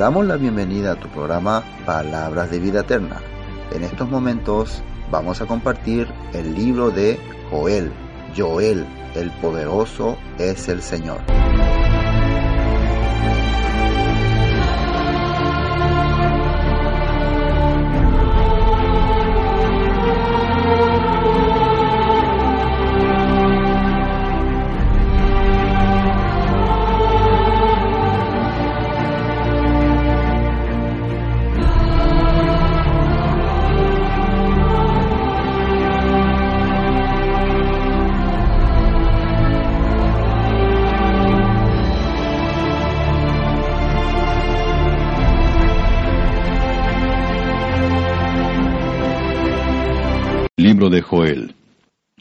Damos la bienvenida a tu programa Palabras de Vida Eterna. En estos momentos vamos a compartir el libro de Joel. Joel, el poderoso es el Señor.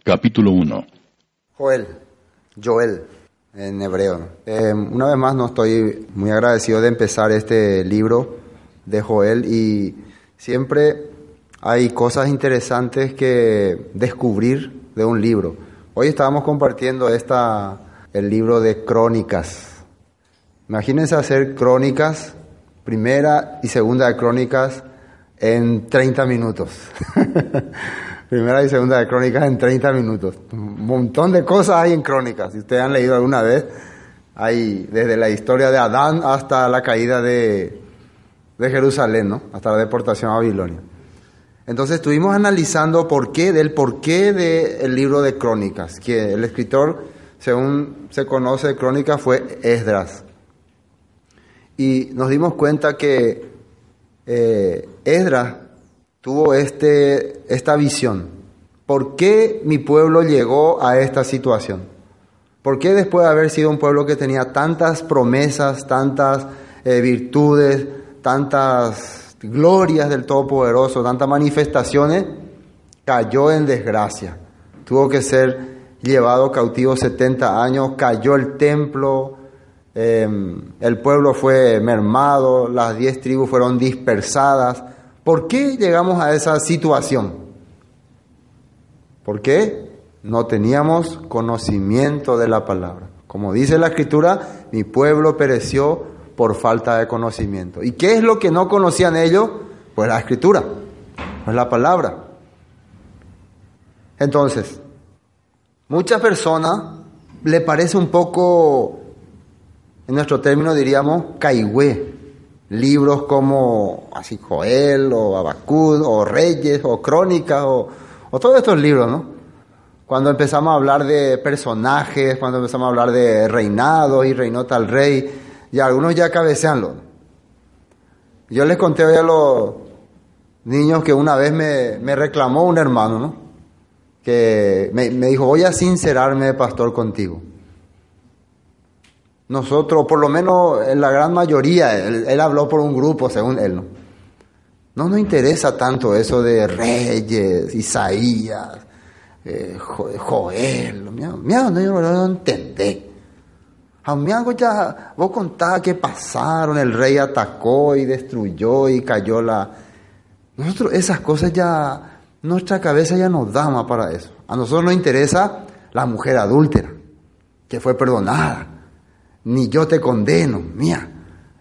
Capítulo 1. Joel, Joel en hebreo. Eh, una vez más no estoy muy agradecido de empezar este libro de Joel y siempre hay cosas interesantes que descubrir de un libro. Hoy estábamos compartiendo esta, el libro de crónicas. Imagínense hacer crónicas, primera y segunda de crónicas en 30 minutos. primera y segunda de crónicas en 30 minutos. Un montón de cosas hay en crónicas. Si ustedes han leído alguna vez, hay desde la historia de Adán hasta la caída de, de Jerusalén, ¿no? hasta la deportación a Babilonia. Entonces estuvimos analizando por qué, del porqué del libro de crónicas, que el escritor, según se conoce de crónicas, fue Esdras. Y nos dimos cuenta que eh, Esdras tuvo este, esta visión. ¿Por qué mi pueblo llegó a esta situación? ¿Por qué después de haber sido un pueblo que tenía tantas promesas, tantas eh, virtudes, tantas glorias del Todopoderoso, tantas manifestaciones, cayó en desgracia? Tuvo que ser llevado cautivo 70 años, cayó el templo, eh, el pueblo fue mermado, las diez tribus fueron dispersadas. ¿Por qué llegamos a esa situación? ¿Por qué? No teníamos conocimiento de la palabra. Como dice la escritura, mi pueblo pereció por falta de conocimiento. ¿Y qué es lo que no conocían ellos? Pues la escritura, pues la palabra. Entonces, muchas personas le parece un poco, en nuestro término diríamos, caigüe, libros como así Joel o Abacud o Reyes o Crónicas o, todos estos libros, ¿no? Cuando empezamos a hablar de personajes, cuando empezamos a hablar de reinado y reinó tal rey, y algunos ya cabeceanlo. Yo les conté hoy a los niños que una vez me, me reclamó un hermano, ¿no? Que me, me dijo, voy a sincerarme, pastor, contigo. Nosotros, por lo menos en la gran mayoría, él, habló por un grupo, según él, ¿no? No nos interesa tanto eso de Reyes, Isaías, eh, Joel, mira, no, yo no. A mí algo ya, vos contabas que pasaron, el rey atacó y destruyó y cayó la... Nosotros esas cosas ya, nuestra cabeza ya nos da más para eso. A nosotros nos interesa la mujer adúltera, que fue perdonada ni yo te condeno. Mía,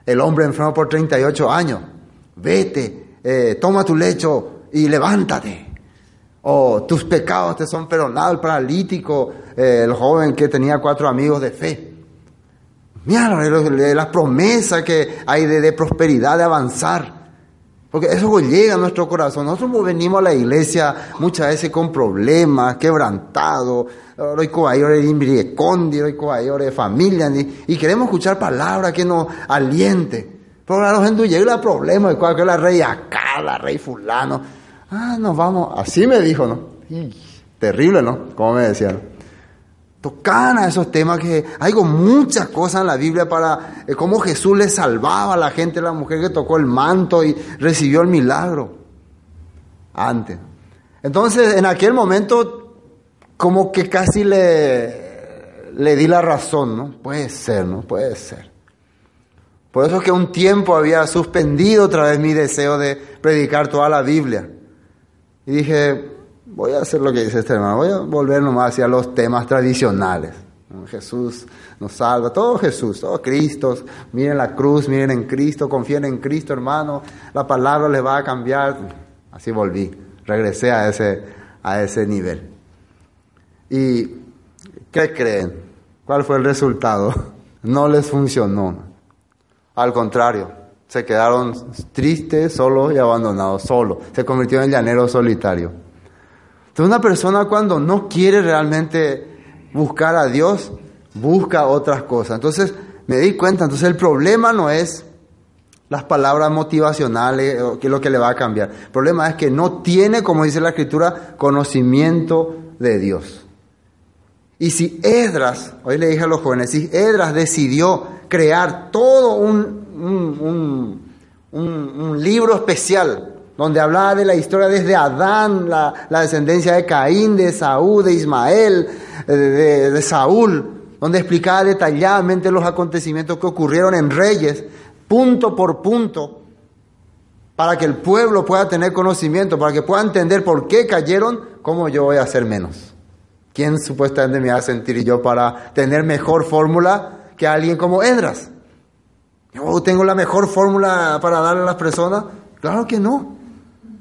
el hombre enfermo por 38 años, vete, eh, toma tu lecho y levántate. O tus pecados te son perdonados, el paralítico, eh, el joven que tenía cuatro amigos de fe. Mira las promesas que hay de, de, prosperidad, de avanzar. Porque eso llega a nuestro corazón. Nosotros venimos a la iglesia muchas veces con problemas, quebrantados, familia, y queremos escuchar palabras que nos aliente. Pero la gente llega el problema cuál que la rey acá, la rey fulano. Ah, nos vamos. Así me dijo, ¿no? terrible, ¿no? Como me decían. Tocan a esos temas que hay muchas cosas en la Biblia para eh, cómo Jesús le salvaba a la gente, la mujer que tocó el manto y recibió el milagro. Antes. Entonces, en aquel momento, como que casi le, le di la razón, ¿no? Puede ser, ¿no? Puede ser. Por eso es que un tiempo había suspendido otra vez mi deseo de predicar toda la Biblia. Y dije, voy a hacer lo que dice este hermano, voy a volver nomás hacia los temas tradicionales. Jesús nos salva, todo Jesús, todo Cristo, miren la cruz, miren en Cristo, confíen en Cristo, hermano, la palabra les va a cambiar. Así volví, regresé a ese, a ese nivel. ¿Y qué creen? ¿Cuál fue el resultado? No les funcionó. Al contrario, se quedaron tristes, solos y abandonados, solos. Se convirtió en llanero solitario. Entonces una persona cuando no quiere realmente buscar a Dios, busca otras cosas. Entonces me di cuenta, entonces el problema no es las palabras motivacionales, que es lo que le va a cambiar. El problema es que no tiene, como dice la escritura, conocimiento de Dios. Y si Edras, hoy le dije a los jóvenes, si Edras decidió crear todo un, un libro especial donde hablaba de la historia desde Adán, la, descendencia de Caín, de Saúl, de Ismael, de, Saúl, donde explicaba detalladamente los acontecimientos que ocurrieron en Reyes, punto por punto, para que el pueblo pueda tener conocimiento, para que pueda entender por qué cayeron, cómo yo voy a hacer menos. ¿Quién supuestamente me va a sentir yo para tener mejor fórmula que alguien como Edras? ¿Yo tengo la mejor fórmula para darle a las personas? Claro que no.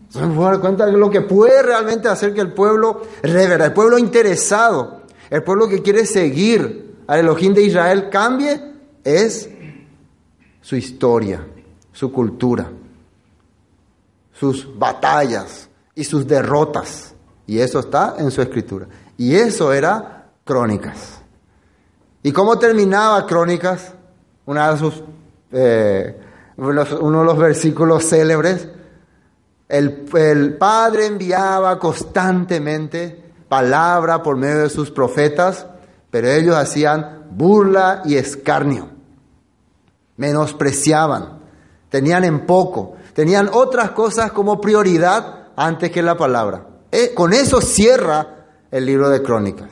Se me dar cuenta de lo que puede realmente hacer que el pueblo el pueblo interesado, el pueblo que quiere seguir al Elohim de Israel cambie, es su historia, su cultura, sus batallas y sus derrotas. Y eso está en su escritura. Y eso era Crónicas. ¿Y cómo terminaba Crónicas? De sus, eh, uno de los versículos célebres el, Padre enviaba constantemente palabra por medio de sus profetas, pero ellos hacían burla y escarnio. Menospreciaban, tenían en poco, tenían otras cosas como prioridad antes que la palabra. Eh, con eso cierra el libro de Crónicas,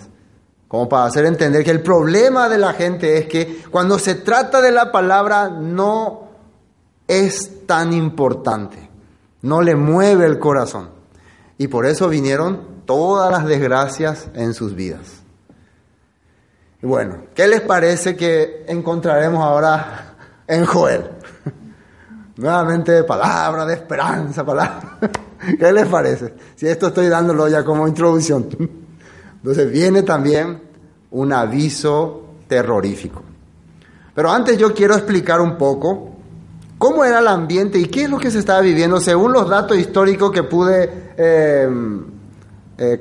como para hacer entender que el problema de la gente es que cuando se trata de la palabra no es tan importante no le mueve el corazón. Y por eso vinieron todas las desgracias en sus vidas. Bueno, ¿qué les parece que encontraremos ahora en Joel? Nuevamente palabra de esperanza, palabra. ¿Qué les parece? Si esto estoy dándolo ya como introducción. Entonces viene también un aviso terrorífico. Pero antes yo quiero explicar un poco cómo era el ambiente y qué es lo que se estaba viviendo según los datos históricos que pude eh, eh,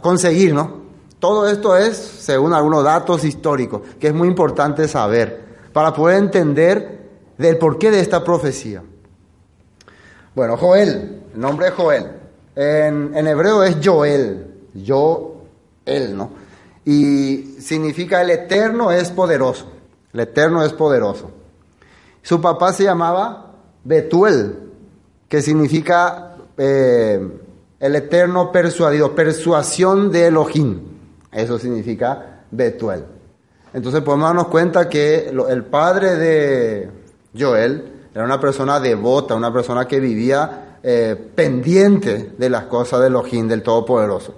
conseguir, ¿no? Todo esto es según algunos datos históricos, que es muy importante saber para poder entender del porqué de esta profecía. Bueno, Joel, el nombre es Joel. En, en hebreo es Joel, yo, él, ¿no? Y significa el eterno es poderoso, el eterno es poderoso. Su papá se llamaba Betuel, que significa eh, el eterno persuadido, persuasión de Elohim. Eso significa Betuel. Entonces podemos darnos cuenta que el padre de Joel era una persona devota, una persona que vivía eh, pendiente de las cosas de Elohim, del Todopoderoso.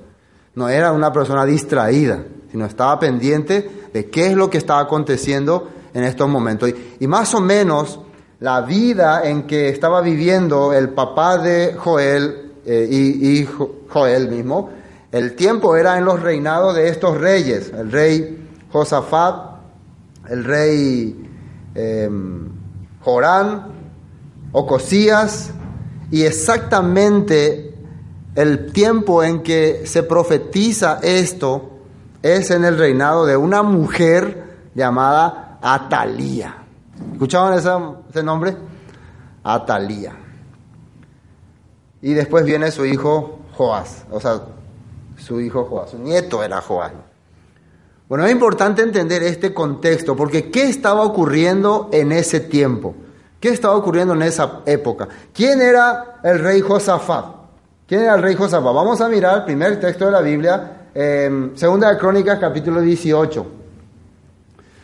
No era una persona distraída, sino estaba pendiente de qué es lo que estaba aconteciendo en estos momentos. Y, más o menos la vida en que estaba viviendo el papá de Joel eh, y, Joel mismo, el tiempo era en los reinados de estos reyes, el rey Josafat, el rey em, Jorán, Ocosías, y exactamente el tiempo en que se profetiza esto es en el reinado de una mujer llamada Atalía. ¿Escuchaban ese nombre? Atalía. y después viene su hijo Joás, o sea, su hijo Joás, su nieto era Joás. Bueno, es importante entender este contexto, porque ¿qué estaba ocurriendo en ese tiempo? ¿Qué estaba ocurriendo en esa época? ¿Quién era el rey Josafat? ¿Quién era el rey Josafat? Vamos a mirar el primer texto de la Biblia, eh, Segunda Crónicas, capítulo 18.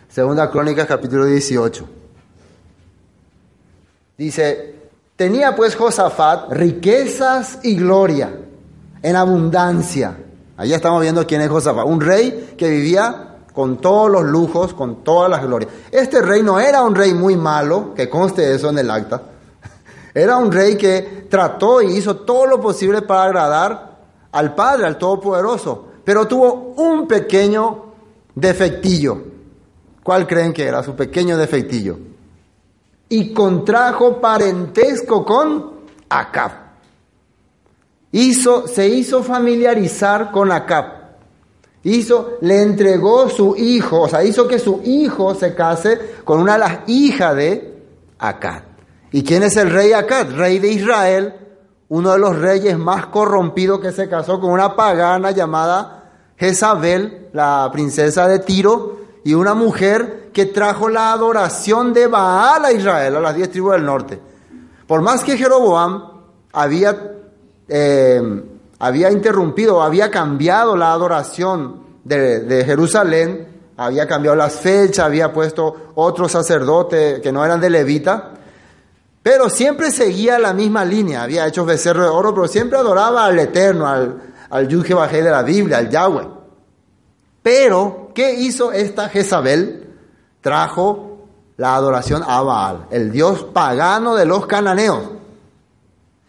Segunda Crónicas, capítulo 18. Dice, tenía pues Josafat riquezas y gloria en abundancia Allí estamos viendo quién es Josafat, un rey que vivía con todos los lujos, con todas las glorias. Este rey no era un rey muy malo, que conste eso en el acta. Era un rey que trató y hizo todo lo posible para agradar al Padre, al Todopoderoso, pero tuvo un pequeño defectillo. ¿Cuál creen que era su pequeño defectillo? Y contrajo parentesco con Acab hizo, se hizo familiarizar con Acab. Hizo, le entregó su hijo, o sea, hizo que su hijo se case con una de las hijas de Acab. ¿Y quién es el rey Acab? Rey de Israel, uno de los reyes más corrompidos que se casó con una pagana llamada Jezabel, la princesa de Tiro, y una mujer que trajo la adoración de Baal a Israel, a las diez tribus del norte. Por más que Jeroboam había eh, había interrumpido, había cambiado la adoración de, Jerusalén, había cambiado las fechas, había puesto otros sacerdotes que no eran de levita, pero siempre seguía la misma línea, había hecho becerro de oro, pero siempre adoraba al Eterno, al, al Yud de la Biblia, al Yahweh. Pero, ¿qué hizo esta Jezabel? Trajo la adoración a Baal, el dios pagano de los cananeos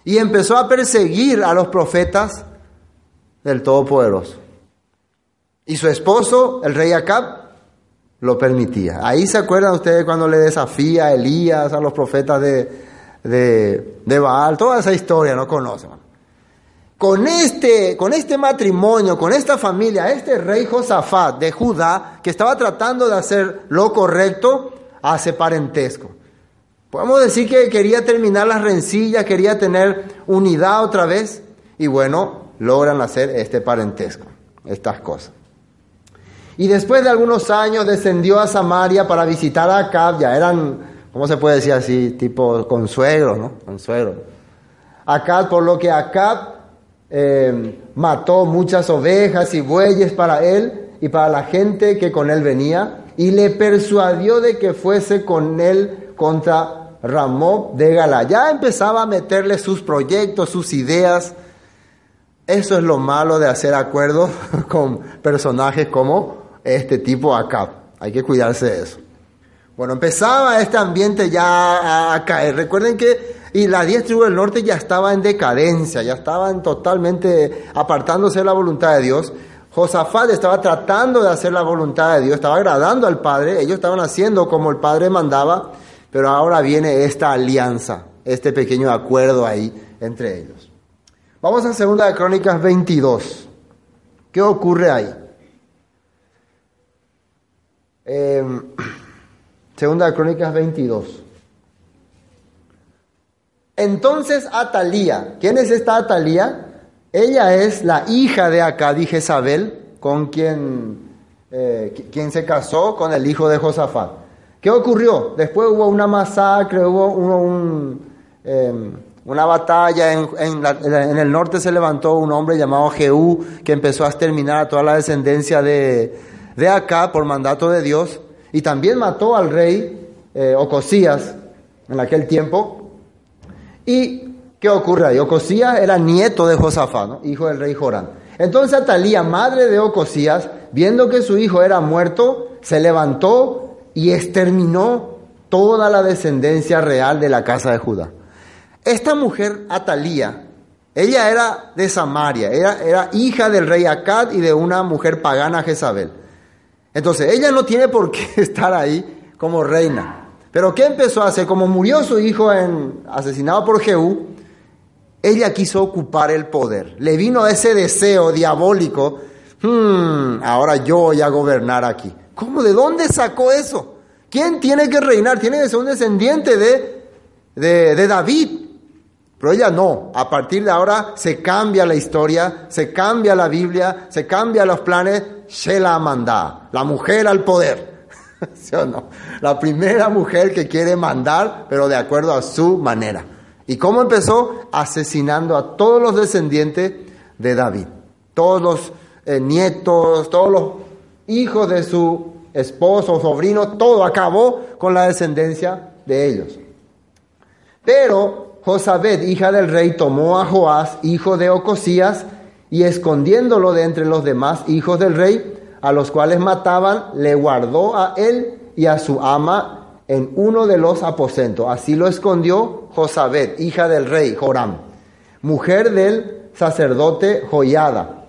y empezó a perseguir a los profetas del Todopoderoso. Y su esposo, el rey Acab, lo permitía. Ahí se acuerdan ustedes cuando le desafía a Elías, a los profetas de, de, Baal, toda esa historia, no conocen. Con este, con este matrimonio, con esta familia, este rey Josafat de Judá, que estaba tratando de hacer lo correcto, hace parentesco. Podemos decir que quería terminar las rencillas, quería tener unidad otra vez y bueno, logran hacer este parentesco, estas cosas. Y después de algunos años descendió a Samaria para visitar a Acab, ya eran, ¿cómo se puede decir así? Tipo consuegro, ¿no? Consuegro. Acab, por lo que Acab eh, mató muchas ovejas y bueyes para él y para la gente que con él venía y le persuadió de que fuese con él contra Ramón de Gala. Ya empezaba a meterle sus proyectos, sus ideas. Eso es lo malo de hacer acuerdos con personajes como este tipo acá. Hay que cuidarse de eso. Bueno, empezaba este ambiente ya a, caer. Recuerden que y las diez tribus del norte ya estaba en decadencia, ya estaban totalmente apartándose de la voluntad de Dios. Josafat estaba tratando de hacer la voluntad de Dios, estaba agradando al Padre, ellos estaban haciendo como el Padre mandaba, pero ahora viene esta alianza, este pequeño acuerdo ahí entre ellos. Vamos a Segunda de Crónicas 22. ¿Qué ocurre ahí? Em, segunda Crónicas 22. Entonces Atalía, ¿quién es esta Atalía? Ella es la hija de Acad y Jezabel, con quien, eh, quien se casó con el hijo de Josafat. ¿Qué ocurrió? Después hubo una masacre, hubo em, una batalla. En, el norte se levantó un hombre llamado Jehú que empezó a exterminar a toda la descendencia de, de acá por mandato de Dios. Y también mató al rey eh, Ocosías en aquel tiempo. ¿Y qué ocurre ahí? Ocosías era nieto de Josafat, hijo del rey Jorán. Entonces Atalía, madre de Ocosías, viendo que su hijo era muerto, se levantó y exterminó toda la descendencia real de la casa de Judá. Esta mujer, Atalía, ella era de Samaria, era, era hija del rey Acad y de una mujer pagana Jezabel. Entonces, ella no tiene por qué estar ahí como reina. Pero ¿qué empezó a hacer? Como murió su hijo en, asesinado por Jehú, ella quiso ocupar el poder. Le vino ese deseo diabólico, hmm, ahora yo voy a gobernar aquí. ¿Cómo? ¿De dónde sacó eso? ¿Quién tiene que reinar? Tiene que ser un descendiente de, de, David. Pero ella no. A partir de ahora se cambia la historia, se cambia la Biblia, se cambia los planes. Shela manda, la mujer al poder. ¿Sí o no? La primera mujer que quiere mandar, pero de acuerdo a su manera. ¿Y cómo empezó? Asesinando a todos los descendientes de David. Todos los eh, nietos, todos los hijos de su esposo, sobrino, todo acabó con la descendencia de ellos. Pero Josabed, hija del rey, tomó a Joás, hijo de Ocosías, y escondiéndolo de entre los demás hijos del rey, a los cuales mataban, le guardó a él y a su ama en uno de los aposentos. Así lo escondió Josabed, hija del rey Joram, mujer del sacerdote Joyada,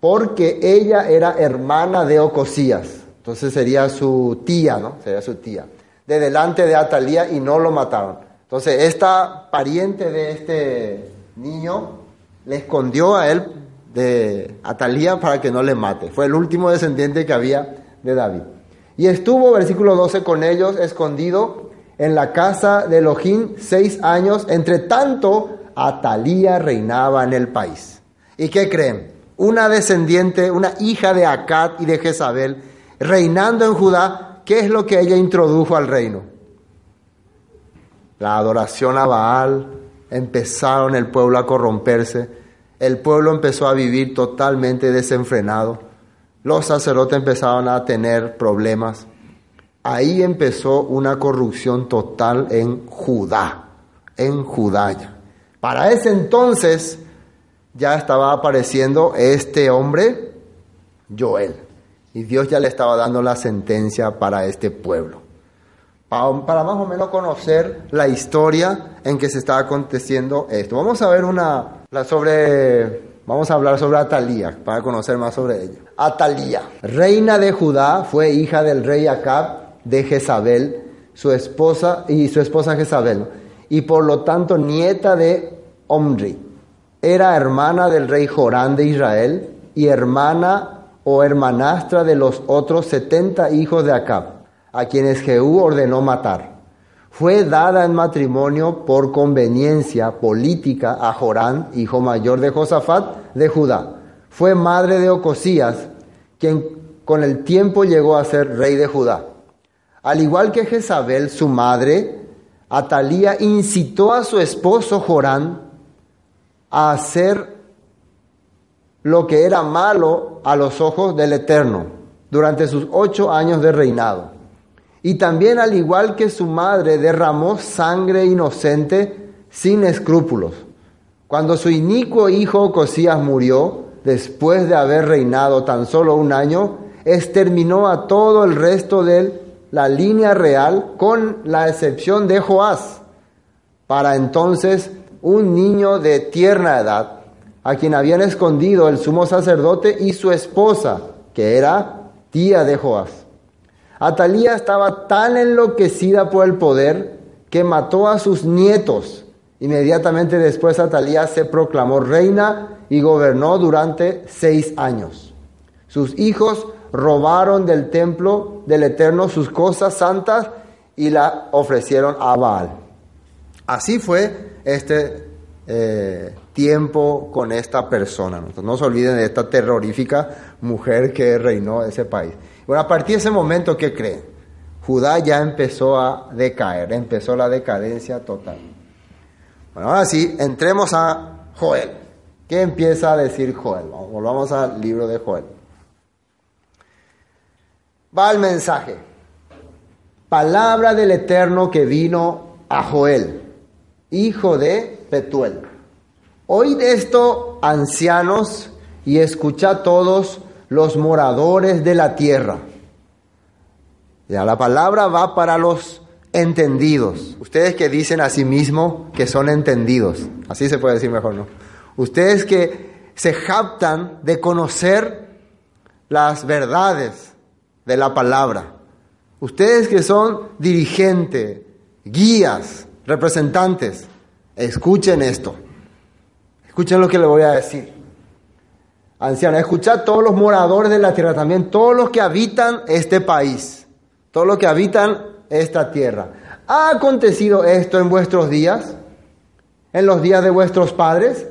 porque ella era hermana de Ocosías. Entonces sería su tía, ¿no? Sería su tía. De delante de Atalía y no lo mataron. Entonces, esta pariente de este niño le escondió a él de Atalía para que no le mate. Fue el último descendiente que había de David. Y estuvo, versículo 12, con ellos escondido en la casa de Elohim seis años. Entre tanto, Atalía reinaba en el país. ¿Y qué creen? Una descendiente, una hija de Acat y de Jezabel, reinando en Judá, ¿qué es lo que ella introdujo al reino? La adoración a Baal, empezaron el pueblo a corromperse, el pueblo empezó a vivir totalmente desenfrenado, los sacerdotes empezaron a tener problemas. Ahí empezó una corrupción total en Judá, en Judá. Para ese entonces ya estaba apareciendo este hombre, Joel, y Dios ya le estaba dando la sentencia para este pueblo para más o menos conocer la historia en que se está aconteciendo esto. Vamos a ver una sobre vamos a hablar sobre Atalía para conocer más sobre ella. Atalía, reina de Judá, fue hija del rey Acab de Jezabel, su esposa y su esposa Jezabel, y por lo tanto nieta de Omri. Era hermana del rey Jorán de Israel y hermana o hermanastra de los otros 70 hijos de Acab a quienes Jehú ordenó matar. Fue dada en matrimonio por conveniencia política a Jorán, hijo mayor de Josafat de Judá. Fue madre de Ocosías, quien con el tiempo llegó a ser rey de Judá. Al igual que Jezabel, su madre, Atalía incitó a su esposo Jorán a hacer lo que era malo a los ojos del Eterno durante sus ocho años de reinado. Y también al igual que su madre derramó sangre inocente sin escrúpulos. Cuando su inicuo hijo Cosías murió, después de haber reinado tan solo un año, exterminó a todo el resto de la línea real, con la excepción de Joás. Para entonces, un niño de tierna edad, a quien habían escondido el sumo sacerdote y su esposa, que era tía de Joás. Atalía estaba tan enloquecida por el poder que mató a sus nietos. Inmediatamente después Atalía se proclamó reina y gobernó durante seis años. Sus hijos robaron del templo del Eterno sus cosas santas y la ofrecieron a Baal. Así fue este eh, tiempo con esta persona. No se olviden de esta terrorífica mujer que reinó ese país. Bueno, a partir de ese momento, ¿qué creen? Judá ya empezó a decaer, empezó la decadencia total. Bueno, ahora sí, entremos a Joel. ¿Qué empieza a decir Joel? Volvamos al libro de Joel. Va el mensaje. Palabra del Eterno que vino a Joel, hijo de Petuel. Oíd esto, ancianos, y escuchad todos los moradores de la tierra. Ya, la palabra va para los entendidos. Ustedes que dicen a sí mismos que son entendidos. Así se puede decir mejor, ¿no? Ustedes que se jactan de conocer las verdades de la palabra. Ustedes que son dirigentes, guías, representantes, escuchen esto. Escuchen lo que le voy a decir anciana, escuchad todos los moradores de la tierra también, todos los que habitan este país, todos los que habitan esta tierra. ¿Ha acontecido esto en vuestros días? en los días de vuestros padres?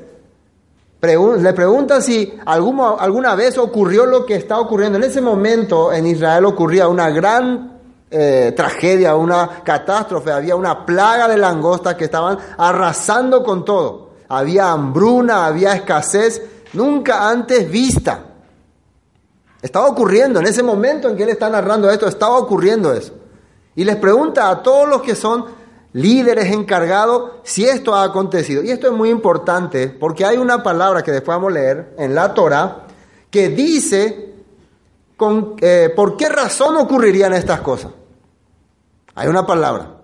le pregunta si alguna, alguna vez ocurrió lo que está ocurriendo. En ese momento en Israel ocurría una gran eh, tragedia, una catástrofe, había una plaga de langostas que estaban arrasando con todo. Había hambruna, había escasez, nunca antes vista. Estaba ocurriendo, en ese momento en que él está narrando esto, estaba ocurriendo eso. Y les pregunta a todos los que son líderes encargados si esto ha acontecido. Y esto es muy importante porque hay una palabra que después vamos a leer en la Torah que dice con, eh, por qué razón ocurrirían estas cosas. Hay una palabra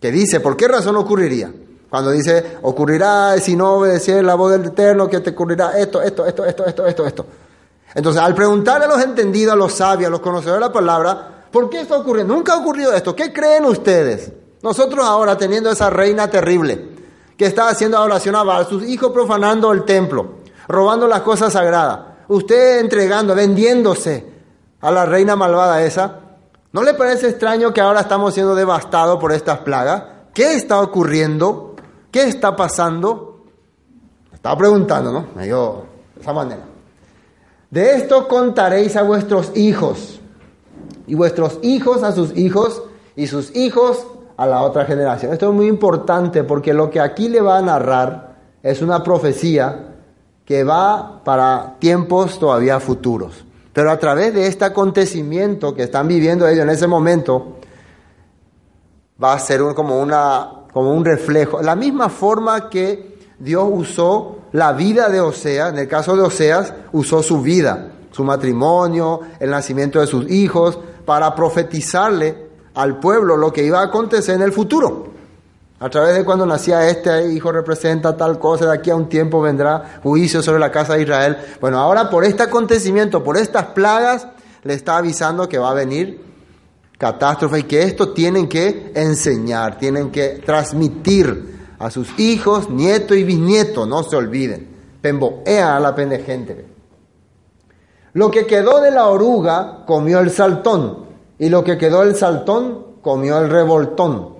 que dice por qué razón ocurriría. Cuando dice, ocurrirá si no obedecer la voz del Eterno, que te ocurrirá esto, esto, esto, esto, esto, esto, esto. Entonces, al preguntar a los entendidos, a los sabios, a los conocedores de la palabra, ¿por qué está ocurriendo? Nunca ha ocurrido esto. ¿Qué creen ustedes? Nosotros ahora teniendo esa reina terrible que está haciendo oración a Baal, sus hijos profanando el templo, robando las cosas sagradas, usted entregando, vendiéndose a la reina malvada esa, ¿no le parece extraño que ahora estamos siendo devastados por estas plagas? ¿Qué está ocurriendo? ¿Qué está pasando? Estaba preguntando, ¿no? Me de esa manera. De esto contaréis a vuestros hijos, y vuestros hijos a sus hijos, y sus hijos a la otra generación. Esto es muy importante porque lo que aquí le va a narrar es una profecía que va para tiempos todavía futuros. Pero a través de este acontecimiento que están viviendo ellos en ese momento, va a ser como, una, como un reflejo. La misma forma que Dios usó la vida de Oseas, en el caso de Oseas, usó su vida, su matrimonio, el nacimiento de sus hijos, para profetizarle al pueblo lo que iba a acontecer en el futuro. A través de cuando nacía este hijo representa tal cosa, de aquí a un tiempo vendrá juicio sobre la casa de Israel. Bueno, ahora por este acontecimiento, por estas plagas, le está avisando que va a venir catástrofe y que esto tienen que enseñar, tienen que transmitir a sus hijos, nietos y bisnietos, no se olviden. Pemboea a la pendejente. Lo que quedó de la oruga comió el saltón. Y lo que quedó el saltón comió el revoltón.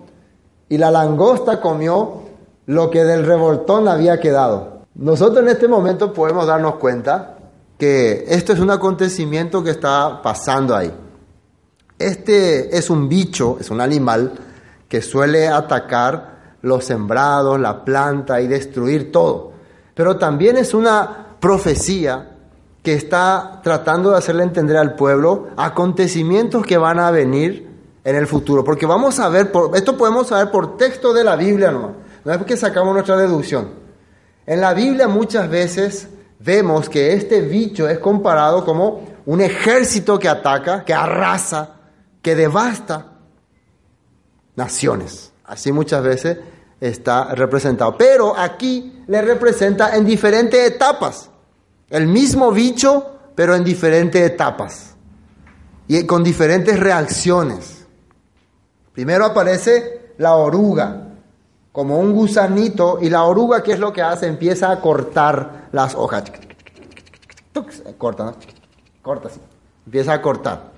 Y la langosta comió lo que del revoltón había quedado. Nosotros en este momento podemos darnos cuenta que esto es un acontecimiento que está pasando ahí. Este es un bicho, es un animal que suele atacar los sembrados, la planta y destruir todo. Pero también es una profecía que está tratando de hacerle entender al pueblo acontecimientos que van a venir en el futuro. Porque vamos a ver, por, esto podemos saber por texto de la Biblia no no es porque sacamos nuestra deducción. En la Biblia muchas veces vemos que este bicho es comparado como un ejército que ataca, que arrasa, que devasta naciones. Así muchas veces está representado. Pero aquí le representa en diferentes etapas. El mismo bicho, pero en diferentes etapas y con diferentes reacciones. Primero aparece la oruga, como un gusanito, y la oruga, ¿qué es lo que hace? Empieza a cortar las hojas. Corta, ¿no? Corta así. Empieza a cortar.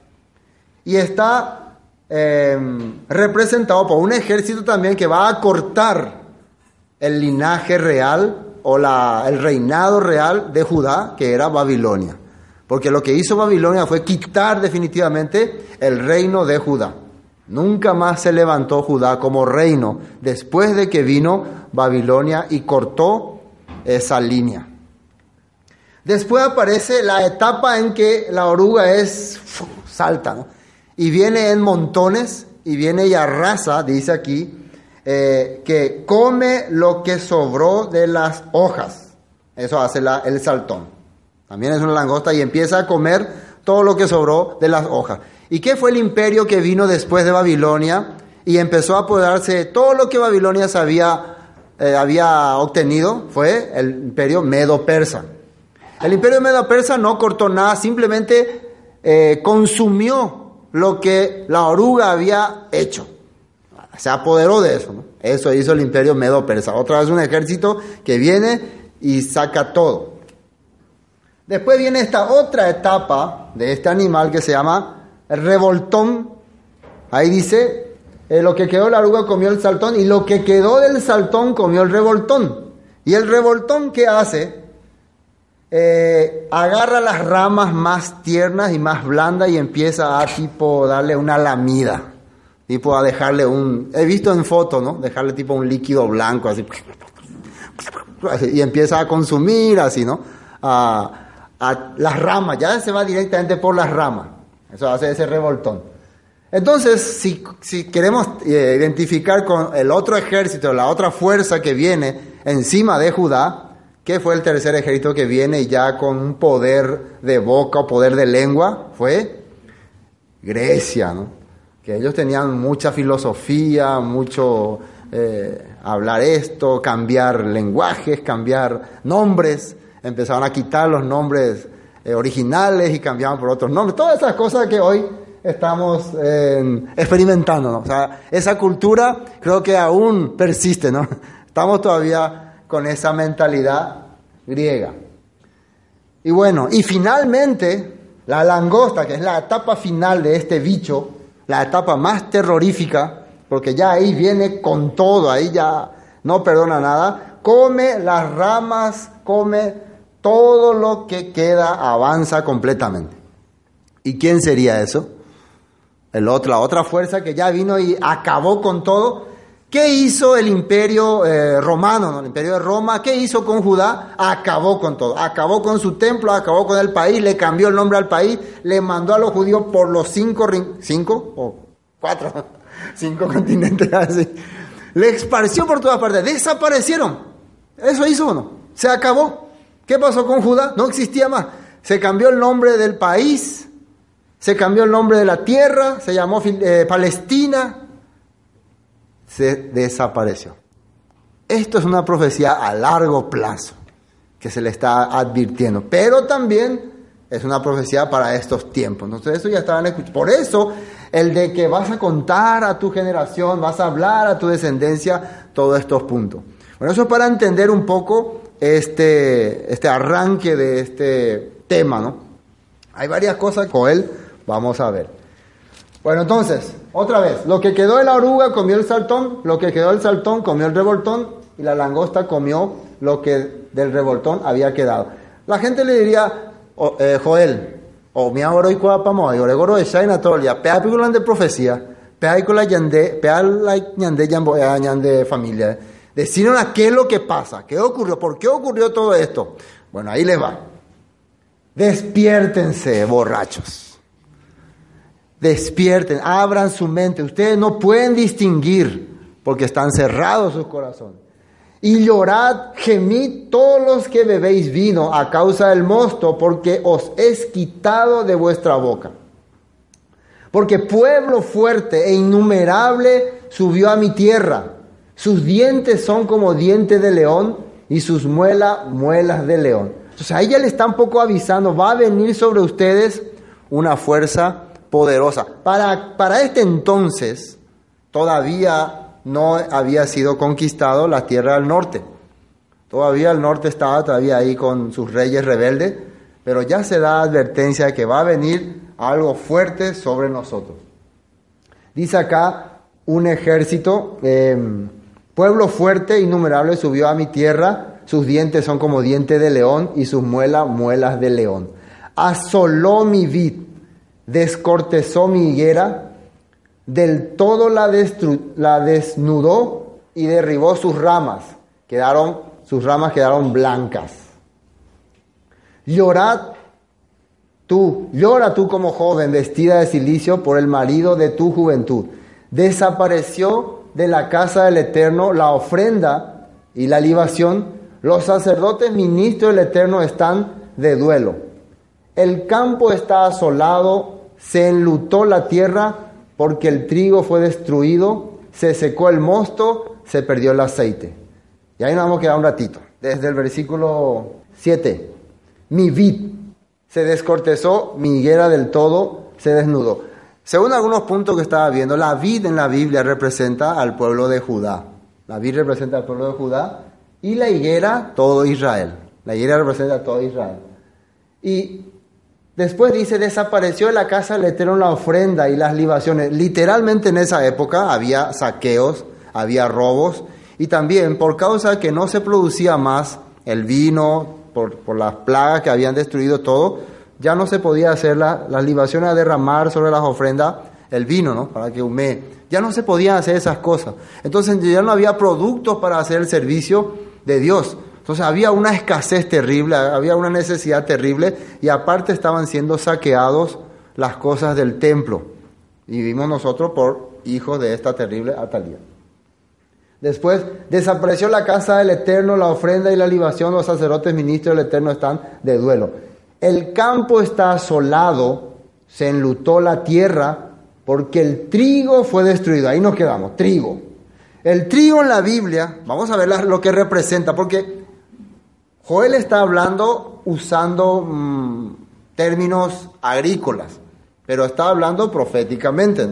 Y está em, representado por un ejército también que va a cortar el linaje real o la, el reinado real de Judá, que era Babilonia. Porque lo que hizo Babilonia fue quitar definitivamente el reino de Judá. Nunca más se levantó Judá como reino después de que vino Babilonia y cortó esa línea. Después aparece la etapa en que la oruga es salta y viene en montones y viene y arrasa, dice aquí, eh, que come lo que sobró de las hojas. Eso hace el saltón. También es una langosta y empieza a comer todo lo que sobró de las hojas. ¿Y qué fue el imperio que vino después de Babilonia y empezó a apoderarse de todo lo que Babilonia había, eh, había obtenido? Fue el imperio medo-persa. El imperio medo-persa no cortó nada, simplemente eh, consumió lo que la oruga había hecho se apoderó de eso. Eso hizo el imperio medo-persa. Otra vez un ejército que viene y saca todo. Después viene esta otra etapa de este animal que se llama revoltón. Ahí dice, eh, lo que quedó la oruga comió el saltón y lo que quedó del saltón comió el revoltón. Y el revoltón, ¿qué hace? Eh, agarra las ramas más tiernas y más blandas y empieza a tipo darle una lamida. Tipo a dejarle un... He visto en foto, ¿no? Dejarle tipo un líquido blanco así. Y empieza a consumir así, ¿no? A, a las ramas, ya se va directamente por las ramas. Eso hace ese revoltón. Entonces, si, si queremos eh, identificar con el otro ejército, la otra fuerza que viene encima de Judá, ¿qué fue el tercer ejército que viene ya con un poder de boca o poder de lengua? Fue Grecia, ¿no? Que ellos tenían mucha filosofía, mucho eh, hablar esto, cambiar lenguajes, cambiar nombres, empezaron a quitar los nombres eh, originales y cambiaban por otros nombres, todas esas cosas que hoy estamos eh, experimentando, O sea, esa cultura creo que aún persiste, ¿no? Estamos todavía con esa mentalidad griega. Y bueno, y finalmente, la langosta, que es la etapa final de este bicho, la etapa más terrorífica, porque ya ahí viene con todo, ahí ya no perdona nada, come las ramas, come todo lo que queda, avanza completamente. ¿Y quién sería eso? El otro, la otra fuerza que ya vino y acabó con todo. ¿Qué hizo el imperio eh, romano, el imperio de Roma? ¿Qué hizo con Judá? Acabó con todo. Acabó con su templo, acabó con el país, le cambió el nombre al país, le mandó a los judíos por los cinco, cinco o cuatro, cinco continentes así. Le esparció por todas partes. Desaparecieron. Eso hizo uno. Se acabó. ¿Qué pasó con Judá? No existía más. Se cambió el nombre del país, se cambió el nombre de la tierra, se llamó eh, Palestina, se desapareció. Esto es una profecía a largo plazo que se le está advirtiendo, pero también es una profecía para estos tiempos. Entonces eso ya estaban escuchando. Por eso el de que vas a contar a tu generación, vas a hablar a tu descendencia todos estos puntos. Bueno, eso es para entender un poco este, este arranque de este tema, ¿no? Hay varias cosas con él Vamos a ver. Bueno, entonces, otra vez, lo que quedó de la oruga comió el saltón, lo que quedó del saltón comió el revoltón y la langosta comió lo que del revoltón había quedado. La gente le diría, oh, eh, Joel, o mi ahora y cuapamo, y oregoro de shaina tolia, pea de profecía, pea la yande, pea la ñande ñande familia. Decirnos a qué es lo que pasa, qué ocurrió, por qué ocurrió todo esto. Bueno, ahí les va. Despiértense, borrachos despierten, abran su mente. Ustedes no pueden distinguir porque están cerrados sus corazones. Y llorad, gemid todos los que bebéis vino a causa del mosto, porque os es quitado de vuestra boca. Porque pueblo fuerte e innumerable subió a mi tierra. Sus dientes son como dientes de león y sus muelas, muelas de león. Entonces ahí ya le está un poco avisando, va a venir sobre ustedes una fuerza poderosa. Para, para este entonces todavía no había sido conquistado la tierra del norte. Todavía el norte estaba todavía ahí con sus reyes rebeldes, pero ya se da advertencia de que va a venir algo fuerte sobre nosotros. Dice acá un ejército, em, pueblo fuerte, innumerable, subió a mi tierra, sus dientes son como dientes de león y sus muelas, muelas de león. Asoló mi vid, descortezó mi higuera, del todo la, la desnudó y derribó sus ramas. Quedaron, sus ramas quedaron blancas. Llorad tú, llora tú como joven vestida de silicio por el marido de tu juventud. Desapareció de la casa del Eterno la ofrenda y la libación. Los sacerdotes ministros del Eterno están de duelo. El campo está asolado se enlutó la tierra porque el trigo fue destruido, se secó el mosto, se perdió el aceite. Y ahí nos vamos a quedar un ratito. Desde el versículo 7. Mi vid se descortezó, mi higuera del todo se desnudó. Según algunos puntos que estaba viendo, la vid en la Biblia representa al pueblo de Judá. La vid representa al pueblo de Judá y la higuera todo Israel. La higuera representa todo Israel. Y Después dice, desapareció de la casa del Eterno la ofrenda y las libaciones. Literalmente en esa época había saqueos, había robos, y también por causa que no se producía más el vino, por, por las plagas que habían destruido todo, ya no se podía hacer las libaciones a derramar sobre las ofrendas el vino, ¿no? Para que humee. Ya no se podían hacer esas cosas. Entonces ya no había productos para hacer el servicio de Dios. Entonces había una escasez terrible, había una necesidad terrible y aparte estaban siendo saqueados las cosas del templo. Y vivimos nosotros por hijos de esta terrible Atalía. Después desapareció la casa del Eterno, la ofrenda y la libación, los sacerdotes ministros del Eterno están de duelo. El campo está asolado, se enlutó la tierra porque el trigo fue destruido. Ahí nos quedamos, trigo. El trigo en la Biblia, vamos a ver lo que representa, porque Joel está hablando usando mm, términos agrícolas, pero está hablando proféticamente.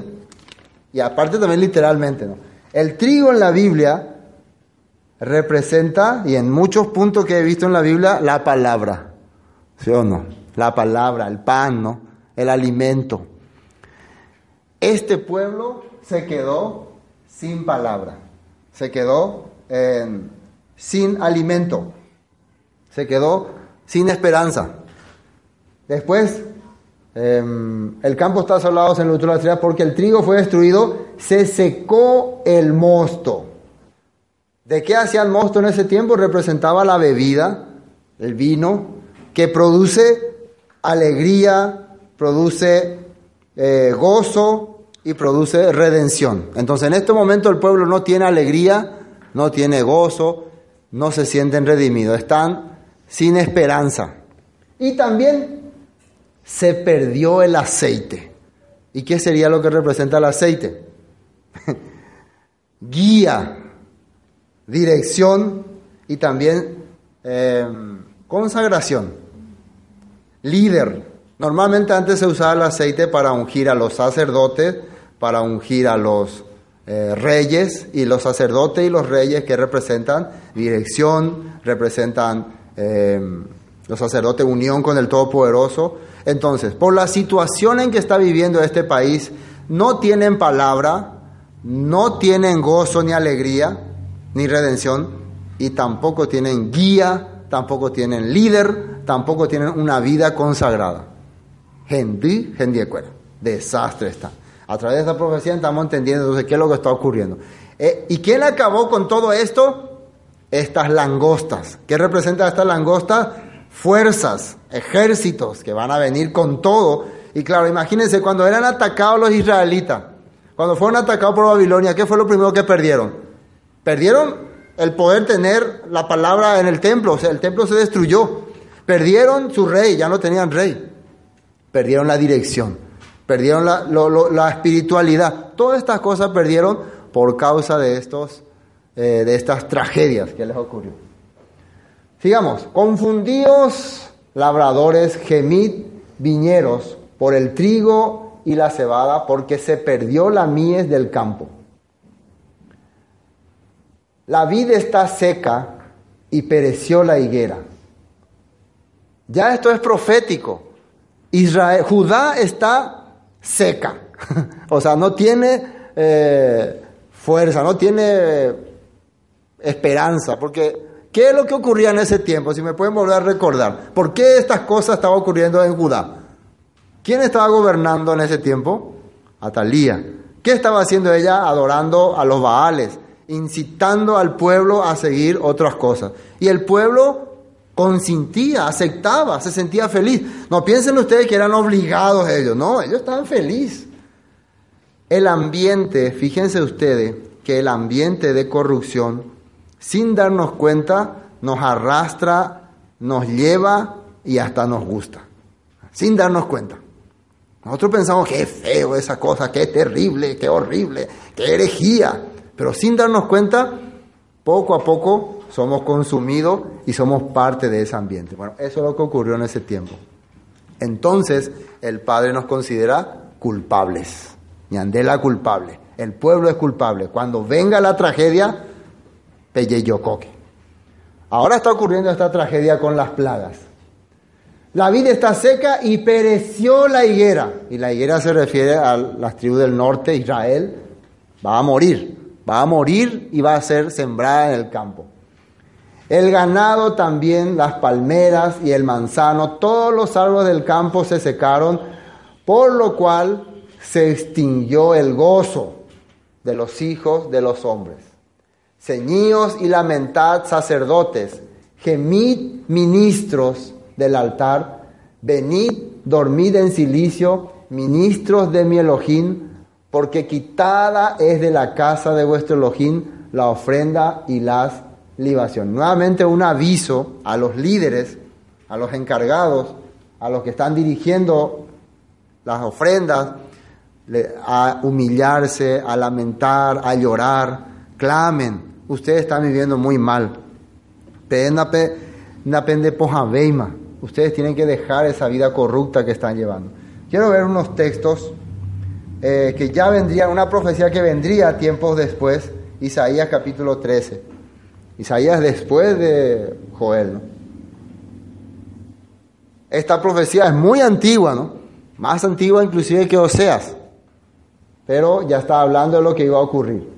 Y aparte también literalmente. ¿no? El trigo en la Biblia representa, y en muchos puntos que he visto en la Biblia, la palabra. ¿Sí o no? La palabra, el pan, ¿no? El alimento. Este pueblo se quedó sin palabra, se quedó sin alimento se quedó sin esperanza. Después, em, el campo está asolado, se enlutó la ciudad porque el trigo fue destruido, se secó el mosto. ¿De qué hacía el mosto en ese tiempo? Representaba la bebida, el vino, que produce alegría, produce eh, gozo y produce redención. Entonces en este momento el pueblo no tiene alegría, no tiene gozo, no se sienten redimidos, están sin esperanza. Y también se perdió el aceite. ¿Y qué sería lo que representa el aceite? Guía, dirección y también em, consagración. Líder. Normalmente antes se usaba el aceite para ungir a los sacerdotes, para ungir a los eh, reyes y los sacerdotes y los reyes que representan dirección, representan eh, los sacerdotes, unión con el Todopoderoso. Entonces, por la situación en que está viviendo este país, no tienen palabra, no tienen gozo ni alegría, ni redención, y tampoco tienen guía, tampoco tienen líder, tampoco tienen una vida consagrada. Gente, gente desastre está. A través de esta profecía estamos entendiendo entonces qué es lo que está ocurriendo. Eh, ¿Y quién acabó con todo esto? Estas langostas. ¿Qué representa estas langostas? Fuerzas, ejércitos que van a venir con todo. Y claro, imagínense cuando eran atacados los israelitas, cuando fueron atacados por Babilonia, ¿qué fue lo primero que perdieron? Perdieron el poder tener la palabra en el templo, o sea, el templo se destruyó. Perdieron su rey, ya no tenían rey. Perdieron la dirección, perdieron la, la espiritualidad. Todas estas cosas perdieron por causa de estos eh, de estas tragedias que les ocurrió. Sigamos, confundidos labradores, gemid viñeros por el trigo y la cebada, porque se perdió la mies del campo. La vid está seca y pereció la higuera. Ya esto es profético. Israel, Judá está seca, o sea, no tiene eh, fuerza, no tiene esperanza, porque ¿qué es lo que ocurría en ese tiempo? Si me pueden volver a recordar, ¿por qué estas cosas estaban ocurriendo en Judá? ¿Quién estaba gobernando en ese tiempo? Atalía. ¿Qué estaba haciendo ella? Adorando a los Baales, incitando al pueblo a seguir otras cosas. Y el pueblo consintía, aceptaba, se sentía feliz. No piensen ustedes que eran obligados ellos, no, ellos estaban felices. El ambiente, fíjense ustedes que el ambiente de corrupción sin darnos cuenta, nos arrastra, nos lleva y hasta nos gusta. Sin darnos cuenta. Nosotros pensamos que es feo esa cosa, que es terrible, que horrible, que herejía. Pero sin darnos cuenta, poco a poco somos consumidos y somos parte de ese ambiente. Bueno, eso es lo que ocurrió en ese tiempo. Entonces, el Padre nos considera culpables. Ñandela culpable. El pueblo es culpable. Cuando venga la tragedia, Ahora está ocurriendo esta tragedia con las plagas. La vida está seca y pereció la higuera. Y la higuera se refiere a las tribus del norte, Israel. Va a morir, va a morir y va a ser sembrada en el campo. El ganado también, las palmeras y el manzano, todos los árboles del campo se secaron, por lo cual se extinguió el gozo de los hijos de los hombres. Ceñíos y lamentad sacerdotes, gemid ministros del altar, venid, dormid en silicio, ministros de mi Elohim, porque quitada es de la casa de vuestro Elohim la ofrenda y las libaciones. Nuevamente un aviso a los líderes, a los encargados, a los que están dirigiendo las ofrendas, a humillarse, a lamentar, a llorar, clamen. Ustedes están viviendo muy mal. Ustedes tienen que dejar esa vida corrupta que están llevando. Quiero ver unos textos eh, que ya vendrían, una profecía que vendría tiempos después, Isaías capítulo 13. Isaías después de Joel. Esta profecía es muy antigua, ¿no? Más antigua inclusive que Oseas pero ya está hablando de lo que iba a ocurrir.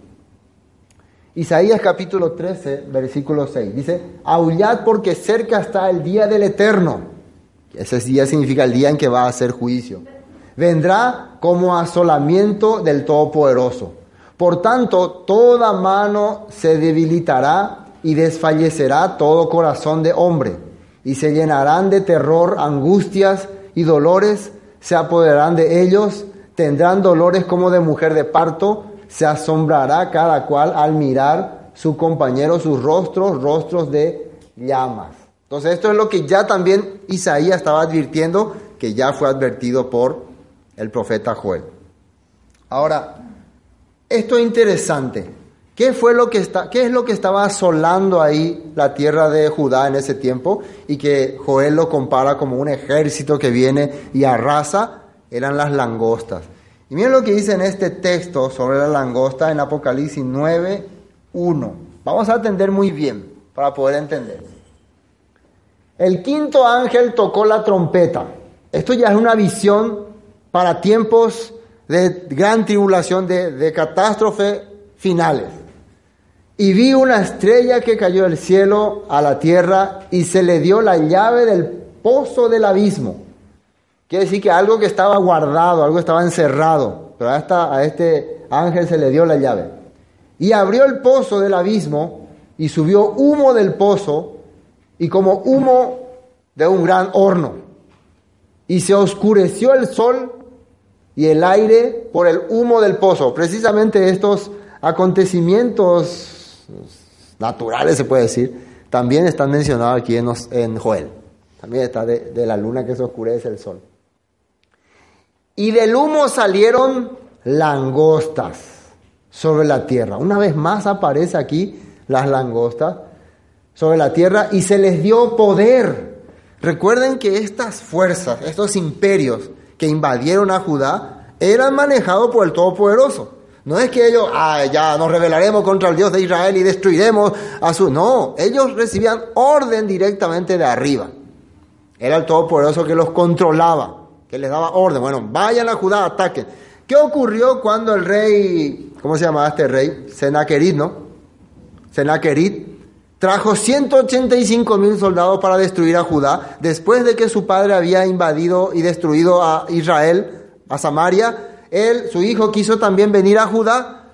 Isaías capítulo 13, versículo 6, dice, aullad porque cerca está el día del eterno. Ese día significa el día en que va a hacer juicio. Vendrá como asolamiento del Todopoderoso. Por tanto, toda mano se debilitará y desfallecerá todo corazón de hombre, y se llenarán de terror, angustias y dolores, se apoderarán de ellos, tendrán dolores como de mujer de parto, se asombrará cada cual al mirar su compañero sus rostros, rostros de llamas. Entonces esto es lo que ya también Isaías estaba advirtiendo, que ya fue advertido por el profeta Joel. Ahora, esto es interesante. ¿Qué, fue lo que está, ¿Qué es lo que estaba asolando ahí la tierra de Judá en ese tiempo? Y que Joel lo compara como un ejército que viene y arrasa eran las langostas. Y miren lo que dice en este texto sobre la langosta en Apocalipsis 9, 1. Vamos a atender muy bien para poder entender. El quinto ángel tocó la trompeta. Esto ya es una visión para tiempos de gran tribulación, de, de catástrofe finales. Y vi una estrella que cayó del cielo a la tierra y se le dio la llave del pozo del abismo. Quiere decir que algo que estaba guardado, algo estaba encerrado, pero a, a este ángel se le dio la llave. Y abrió el pozo del abismo y subió humo del pozo y como humo de un gran horno. Y se oscureció el sol y el aire por el humo del pozo. Precisamente estos acontecimientos naturales, se puede decir, también están mencionados aquí en Joel. También está de la luna que se oscurece el sol. Y del humo salieron langostas sobre la tierra. Una vez más aparece aquí las langostas sobre la tierra y se les dio poder. Recuerden que estas fuerzas, estos imperios que invadieron a Judá, eran manejados por el Todopoderoso. No es que ellos, ah, ya nos rebelaremos contra el Dios de Israel y destruiremos a su... No, ellos recibían orden directamente de arriba. Era el Todopoderoso que los controlaba que les daba orden. Bueno, vayan a Judá, ataquen. ¿Qué ocurrió cuando el rey, ¿cómo se llamaba este rey? Senaquerit, ¿no? Senaquerit trajo 185 mil soldados para destruir a Judá, después de que su padre había invadido y destruido a Israel, a Samaria. Él, su hijo, quiso también venir a Judá.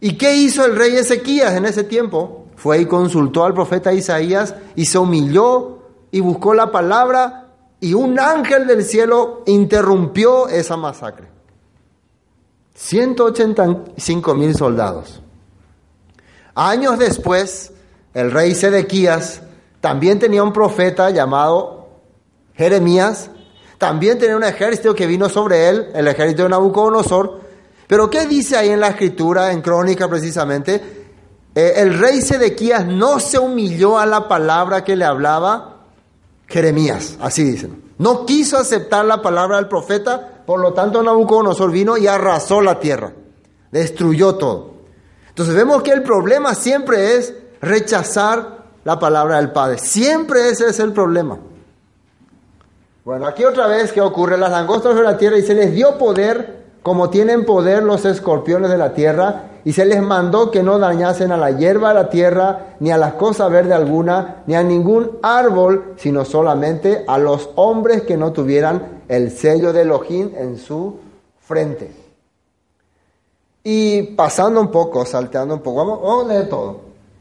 ¿Y qué hizo el rey Ezequías en ese tiempo? Fue y consultó al profeta Isaías y se humilló y buscó la palabra y un ángel del cielo interrumpió esa masacre. 185 mil soldados. Años después, el rey Sedequías también tenía un profeta llamado Jeremías, también tenía un ejército que vino sobre él, el ejército de Nabucodonosor. Pero ¿qué dice ahí en la escritura, en crónica precisamente? Eh, el rey Sedequías no se humilló a la palabra que le hablaba Jeremías, así dicen. No quiso aceptar la palabra del profeta, por lo tanto Nabucodonosor vino y arrasó la tierra, destruyó todo. Entonces vemos que el problema siempre es rechazar la palabra del Padre. Siempre ese es el problema. Bueno, aquí otra vez, ¿qué ocurre? Las langostas de la tierra y se les dio poder, como tienen poder los escorpiones de la tierra, y se les mandó que no dañasen a la hierba de la tierra, ni a las cosas verdes alguna, ni a ningún árbol, sino solamente a los hombres que no tuvieran el sello de Elohim en su frente. Y pasando un poco, salteando un poco, vamos, vamos a todo.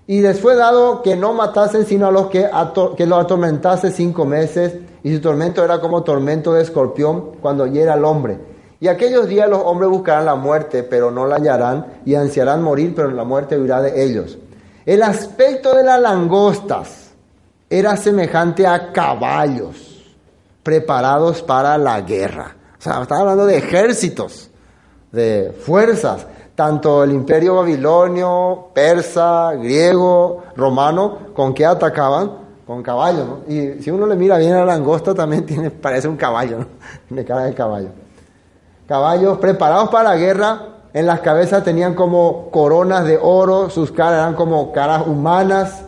Y después dado que no matasen sino a los que, que lo atormentase cinco meses, y su tormento era como tormento de escorpión cuando hiera al hombre. Y aquellos días los hombres buscarán la muerte, pero no la hallarán, y ansiarán morir, pero la muerte huirá de ellos. El aspecto de las langostas era semejante a caballos preparados para la guerra. O sea, estaba hablando de ejércitos, de fuerzas tanto el imperio babilonio, persa, griego, romano, ¿con qué atacaban? Con caballos. Y si uno le mira bien a la langosta, también tiene, parece un caballo, ¿no? Tiene cara caballo. Caballos preparados para la guerra, en las cabezas tenían como coronas de oro, sus caras eran como caras humanas,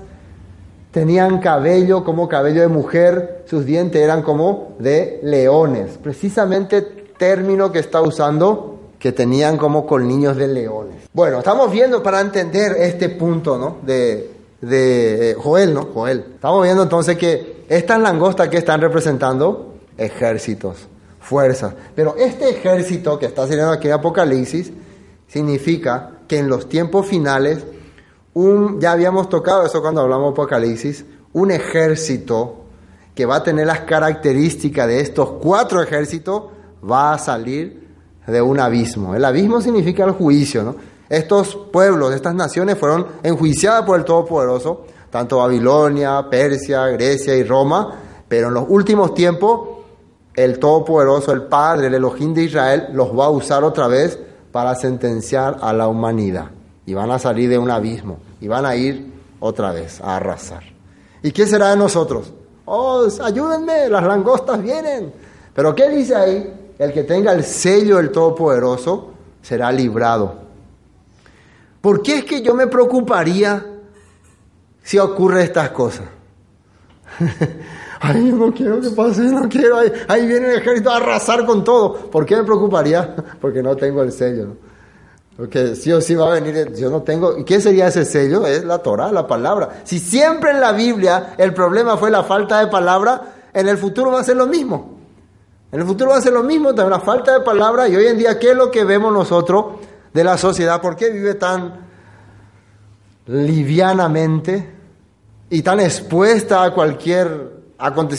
tenían cabello como cabello de mujer, sus dientes eran como de leones. Precisamente término que está usando que tenían como colmillos de leones. Bueno, estamos viendo para entender este punto, ¿no? De, de Joel, ¿no? Joel. Estamos viendo entonces que estas langostas que están representando ejércitos, fuerzas. Pero este ejército que está saliendo aquí en Apocalipsis significa que en los tiempos finales, un, ya habíamos tocado eso cuando hablamos de Apocalipsis, un ejército que va a tener las características de estos cuatro ejércitos va a salir de un abismo. El abismo significa el juicio, ¿no? Estos pueblos, estas naciones fueron enjuiciadas por el Todopoderoso, tanto Babilonia, Persia, Grecia y Roma, pero en los últimos tiempos el Todopoderoso, el Padre, el Elohim de Israel, los va a usar otra vez para sentenciar a la humanidad. Y van a salir de un abismo y van a ir otra vez a arrasar. ¿Y qué será de nosotros? Oh, ayúdenme, las langostas vienen. Pero ¿qué dice ahí? el que tenga el sello del Todopoderoso será librado. ¿Por qué es que yo me preocuparía si ocurre estas cosas? Ay, no quiero que pase, no quiero. Ahí, viene el ejército a arrasar con todo. ¿Por qué me preocuparía? Porque no tengo el sello. Porque sí o sí va a venir, yo no tengo. ¿Y qué sería ese sello? Es la Torah, la palabra. Si siempre en la Biblia el problema fue la falta de palabra, en el futuro va a ser lo mismo. En el futuro va a ser lo mismo, también la falta de palabra. Y hoy en día, ¿qué es lo que vemos nosotros de la sociedad? ¿Por qué vive tan livianamente y tan expuesta a cualquier?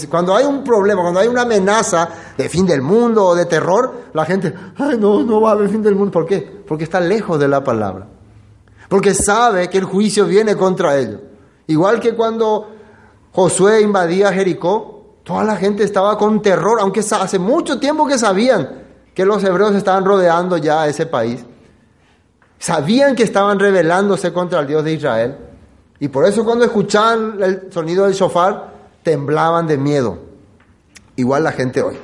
Cuando hay un problema, cuando hay una amenaza de fin del mundo o de terror, la gente, ay, no, no va a haber fin del mundo. ¿Por qué? Porque está lejos de la palabra. Porque sabe que el juicio viene contra ellos. Igual que cuando Josué invadía Jericó, Toda la gente estaba con terror, aunque hace mucho tiempo que sabían que los hebreos estaban rodeando ya ese país. Sabían que estaban rebelándose contra el Dios de Israel. Y por eso cuando escuchaban el sonido del shofar, temblaban de miedo. Igual la gente hoy.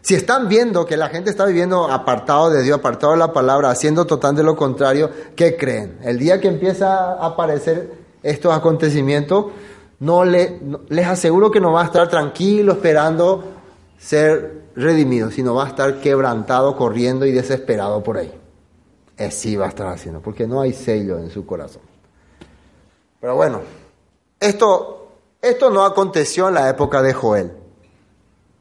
Si están viendo que la gente está viviendo apartado de Dios, apartado de la palabra, haciendo totalmente lo contrario, ¿qué creen? El día que empieza a aparecer estos acontecimientos, no, le, les aseguro que no va a estar tranquilo esperando ser redimido, sino va a estar quebrantado, corriendo y desesperado por ahí. Así va a estar haciendo, porque no hay sello en su corazón. Pero bueno, esto, esto no aconteció en la época de Joel.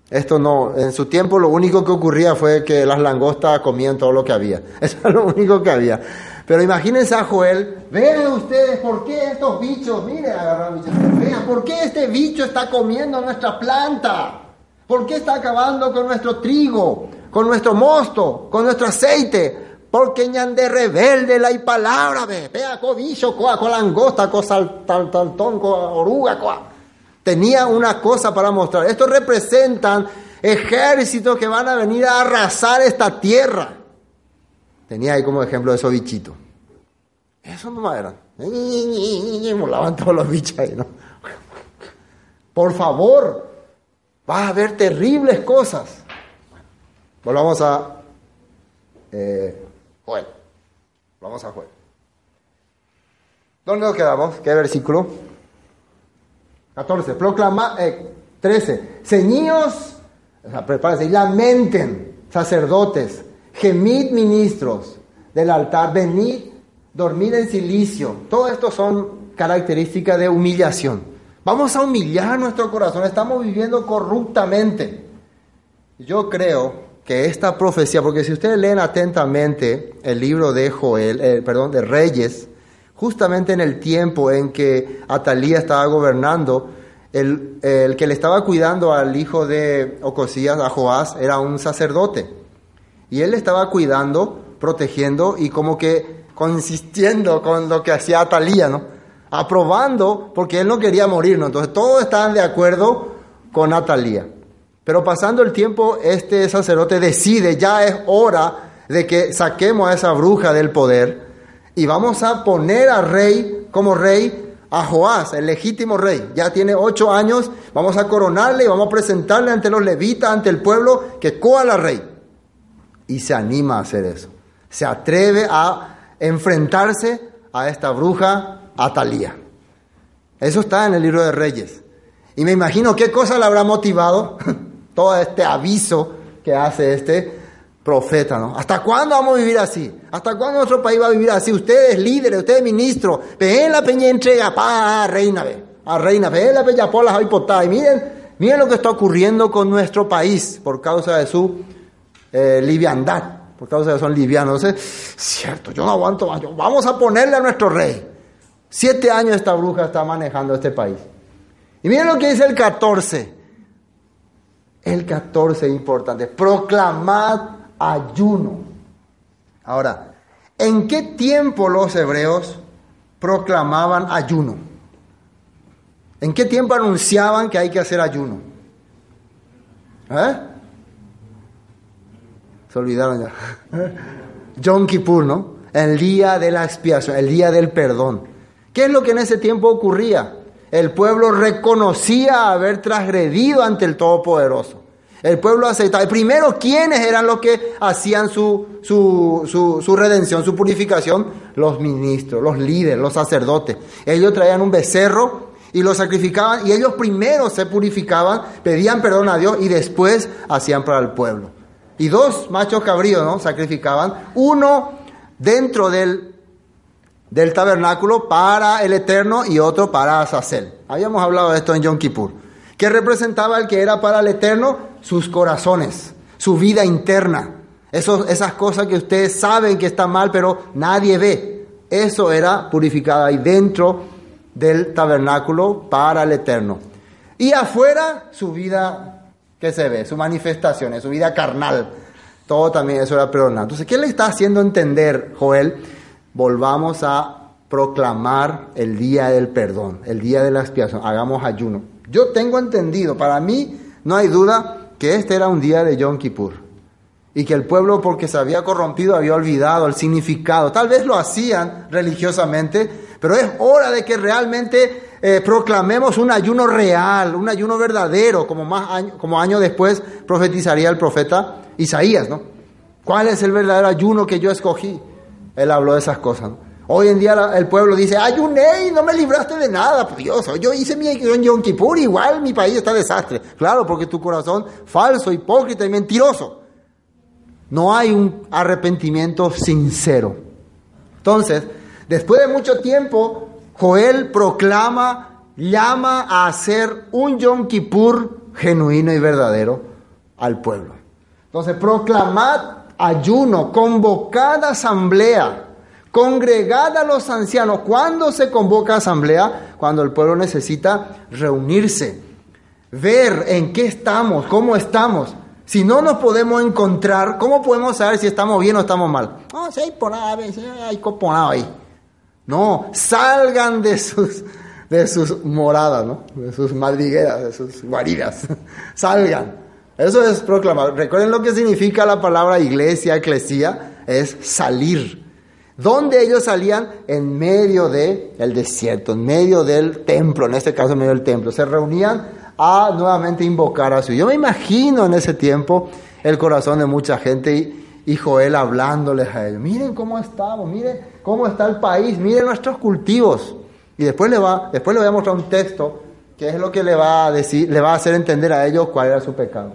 Esto no, en su tiempo lo único que ocurría fue que las langostas comían todo lo que había. Eso es lo único que había. Pero imagínense a Joel, vean ustedes por qué estos bichos, miren, agarran vean, por qué este bicho está comiendo nuestra planta, por qué está acabando con nuestro trigo, con nuestro mosto, con nuestro aceite, porque ñande rebelde la y palabra, ve, vea, co bicho, coa, co langosta, co saltón, co oruga, coa. Tenía una cosa para mostrar. Estos representan ejércitos que van a venir a arrasar esta tierra. Tenía ahí como ejemplo esos bichitos. Eso no eran. Molaban todos los bichos ahí, ¿no? Por favor, va a haber terribles cosas. Volvamos a eh, Joel. Vamos a Joel. ¿Dónde nos quedamos? ¿Qué versículo? 14. Proclama, eh, 13. Ceñíos O sea, prepárense y lamenten, sacerdotes, gemid ministros del altar, venid, dormid en silicio. Todo esto son características de humillación. Vamos a humillar nuestro corazón, estamos viviendo corruptamente. Yo creo que esta profecía, porque si ustedes leen atentamente el libro de Joel, eh, perdón, de Reyes, justamente en el tiempo en que Atalía estaba gobernando, el, el, que le estaba cuidando al hijo de Ocosías, a Joás, era un sacerdote. Y él le estaba cuidando, protegiendo y como que consistiendo con lo que hacía Atalía, ¿no? Aprobando, porque él no quería morir, ¿no? Entonces todos estaban de acuerdo con Atalía. Pero pasando el tiempo, este sacerdote decide, ya es hora de que saquemos a esa bruja del poder y vamos a poner a rey como rey a Joás, el legítimo rey. Ya tiene ocho años, vamos a coronarle y vamos a presentarle ante los levitas, ante el pueblo, que coa la rey. Y se anima a hacer eso. Se atreve a enfrentarse a esta bruja Atalía. Eso está en el libro de Reyes. Y me imagino qué cosa le habrá motivado todo este aviso que hace este profeta, ¿no? ¿Hasta cuándo vamos a vivir así? ¿Hasta cuándo nuestro país va a vivir así? Ustedes líderes, ustedes ministros, ven la peña entrega, pa, reina, ve, a reina, ven la peña por las Y miren, miren lo que está ocurriendo con nuestro país por causa de su eh, liviandad, por causa de son livianos. Entonces, cierto, yo no aguanto más, vamos a ponerle a nuestro rey. Siete años esta bruja está manejando este país. Y miren lo que dice el 14. El 14 es importante. Proclamad ayuno. Ahora, ¿en qué tiempo los hebreos proclamaban ayuno? ¿En qué tiempo anunciaban que hay que hacer ayuno? ¿Eh? Se olvidaron ya. Yom Kippur, ¿no? El día de la expiación, el día del perdón. ¿Qué es lo que en ese tiempo ocurría? El pueblo reconocía haber transgredido ante el Todopoderoso. El pueblo aceptaba. Primero, ¿quiénes eran los que hacían su, su, su, redención, su purificación? Los ministros, los líderes, los sacerdotes. Ellos traían un becerro y lo sacrificaban y ellos primero se purificaban, pedían perdón a Dios y después hacían para el pueblo. Y dos machos cabríos, ¿no? Sacrificaban. Uno dentro del del tabernáculo para el Eterno y otro para Azazel. Habíamos hablado de esto en Yom Kippur. ¿Qué representaba el que era para el Eterno? Sus corazones, su vida interna. esas cosas que ustedes saben que están mal, pero nadie ve. Eso era purificado ahí dentro del tabernáculo para el Eterno. Y afuera su vida, ¿qué se ve? Su manifestaciones, su vida carnal. Todo también eso era perdonado. Entonces, ¿qué le está haciendo entender Joel? volvamos a proclamar el día del perdón, el día de la expiación, hagamos ayuno. Yo tengo entendido, para mí no hay duda que este era un día de Yom Kippur y que el pueblo porque se había corrompido había olvidado el significado. Tal vez lo hacían religiosamente, pero es hora de que realmente eh, proclamemos un ayuno real, un ayuno verdadero, como, más como años después profetizaría el profeta Isaías, ¿no? ¿Cuál es el verdadero ayuno que yo escogí? Él habló de esas cosas. Hoy en día el pueblo dice, ayuné y no me libraste de nada, pues Dios. Yo hice mi Yom Kippur, igual mi país está desastre. Claro, porque tu corazón falso, hipócrita y mentiroso. No hay un arrepentimiento sincero. Entonces, después de mucho tiempo, Joel proclama, llama a hacer un Yom Kippur genuino y verdadero al pueblo. Entonces, proclamad ayuno, convocada asamblea, congregada a los ancianos. ¿Cuándo se convoca asamblea? Cuando el pueblo necesita reunirse, ver en qué estamos, cómo estamos. Si no nos podemos encontrar, ¿cómo podemos saber si estamos bien o estamos mal? No, si hay por ahí, hay coponado ahí. No, salgan de sus, de sus moradas, ¿no? de sus madrigueras, de sus guaridas. salgan. Eso es proclamar. Recuerden lo que significa la palabra iglesia, eclesía, es salir. ¿Dónde ellos salían? En medio del el desierto, en medio del templo, en este caso en medio del templo. Se reunían a nuevamente invocar a su. Yo me imagino en ese tiempo el corazón de mucha gente y, Joel hablándoles a ellos. Miren cómo estamos, miren cómo está el país, miren nuestros cultivos. Y después le, va, después le voy a mostrar un texto que es lo que le va a decir, le va a hacer entender a ellos cuál era su pecado.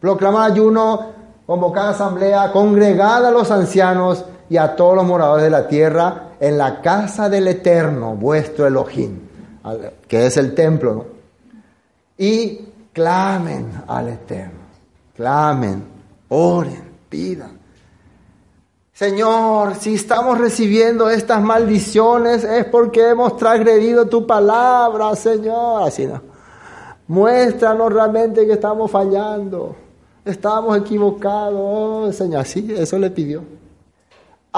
Proclama ayuno, convocada asamblea, congregada a los ancianos y a todos los moradores de la tierra en la casa del Eterno, vuestro Elohim, que es el templo, ¿no? Y clamen al Eterno, clamen, oren, pidan. Señor, si estamos recibiendo estas maldiciones es porque hemos transgredido tu palabra, Señor. Así no. Muéstranos realmente que estamos fallando, estamos equivocados, oh, Señor. Sí, eso le pidió.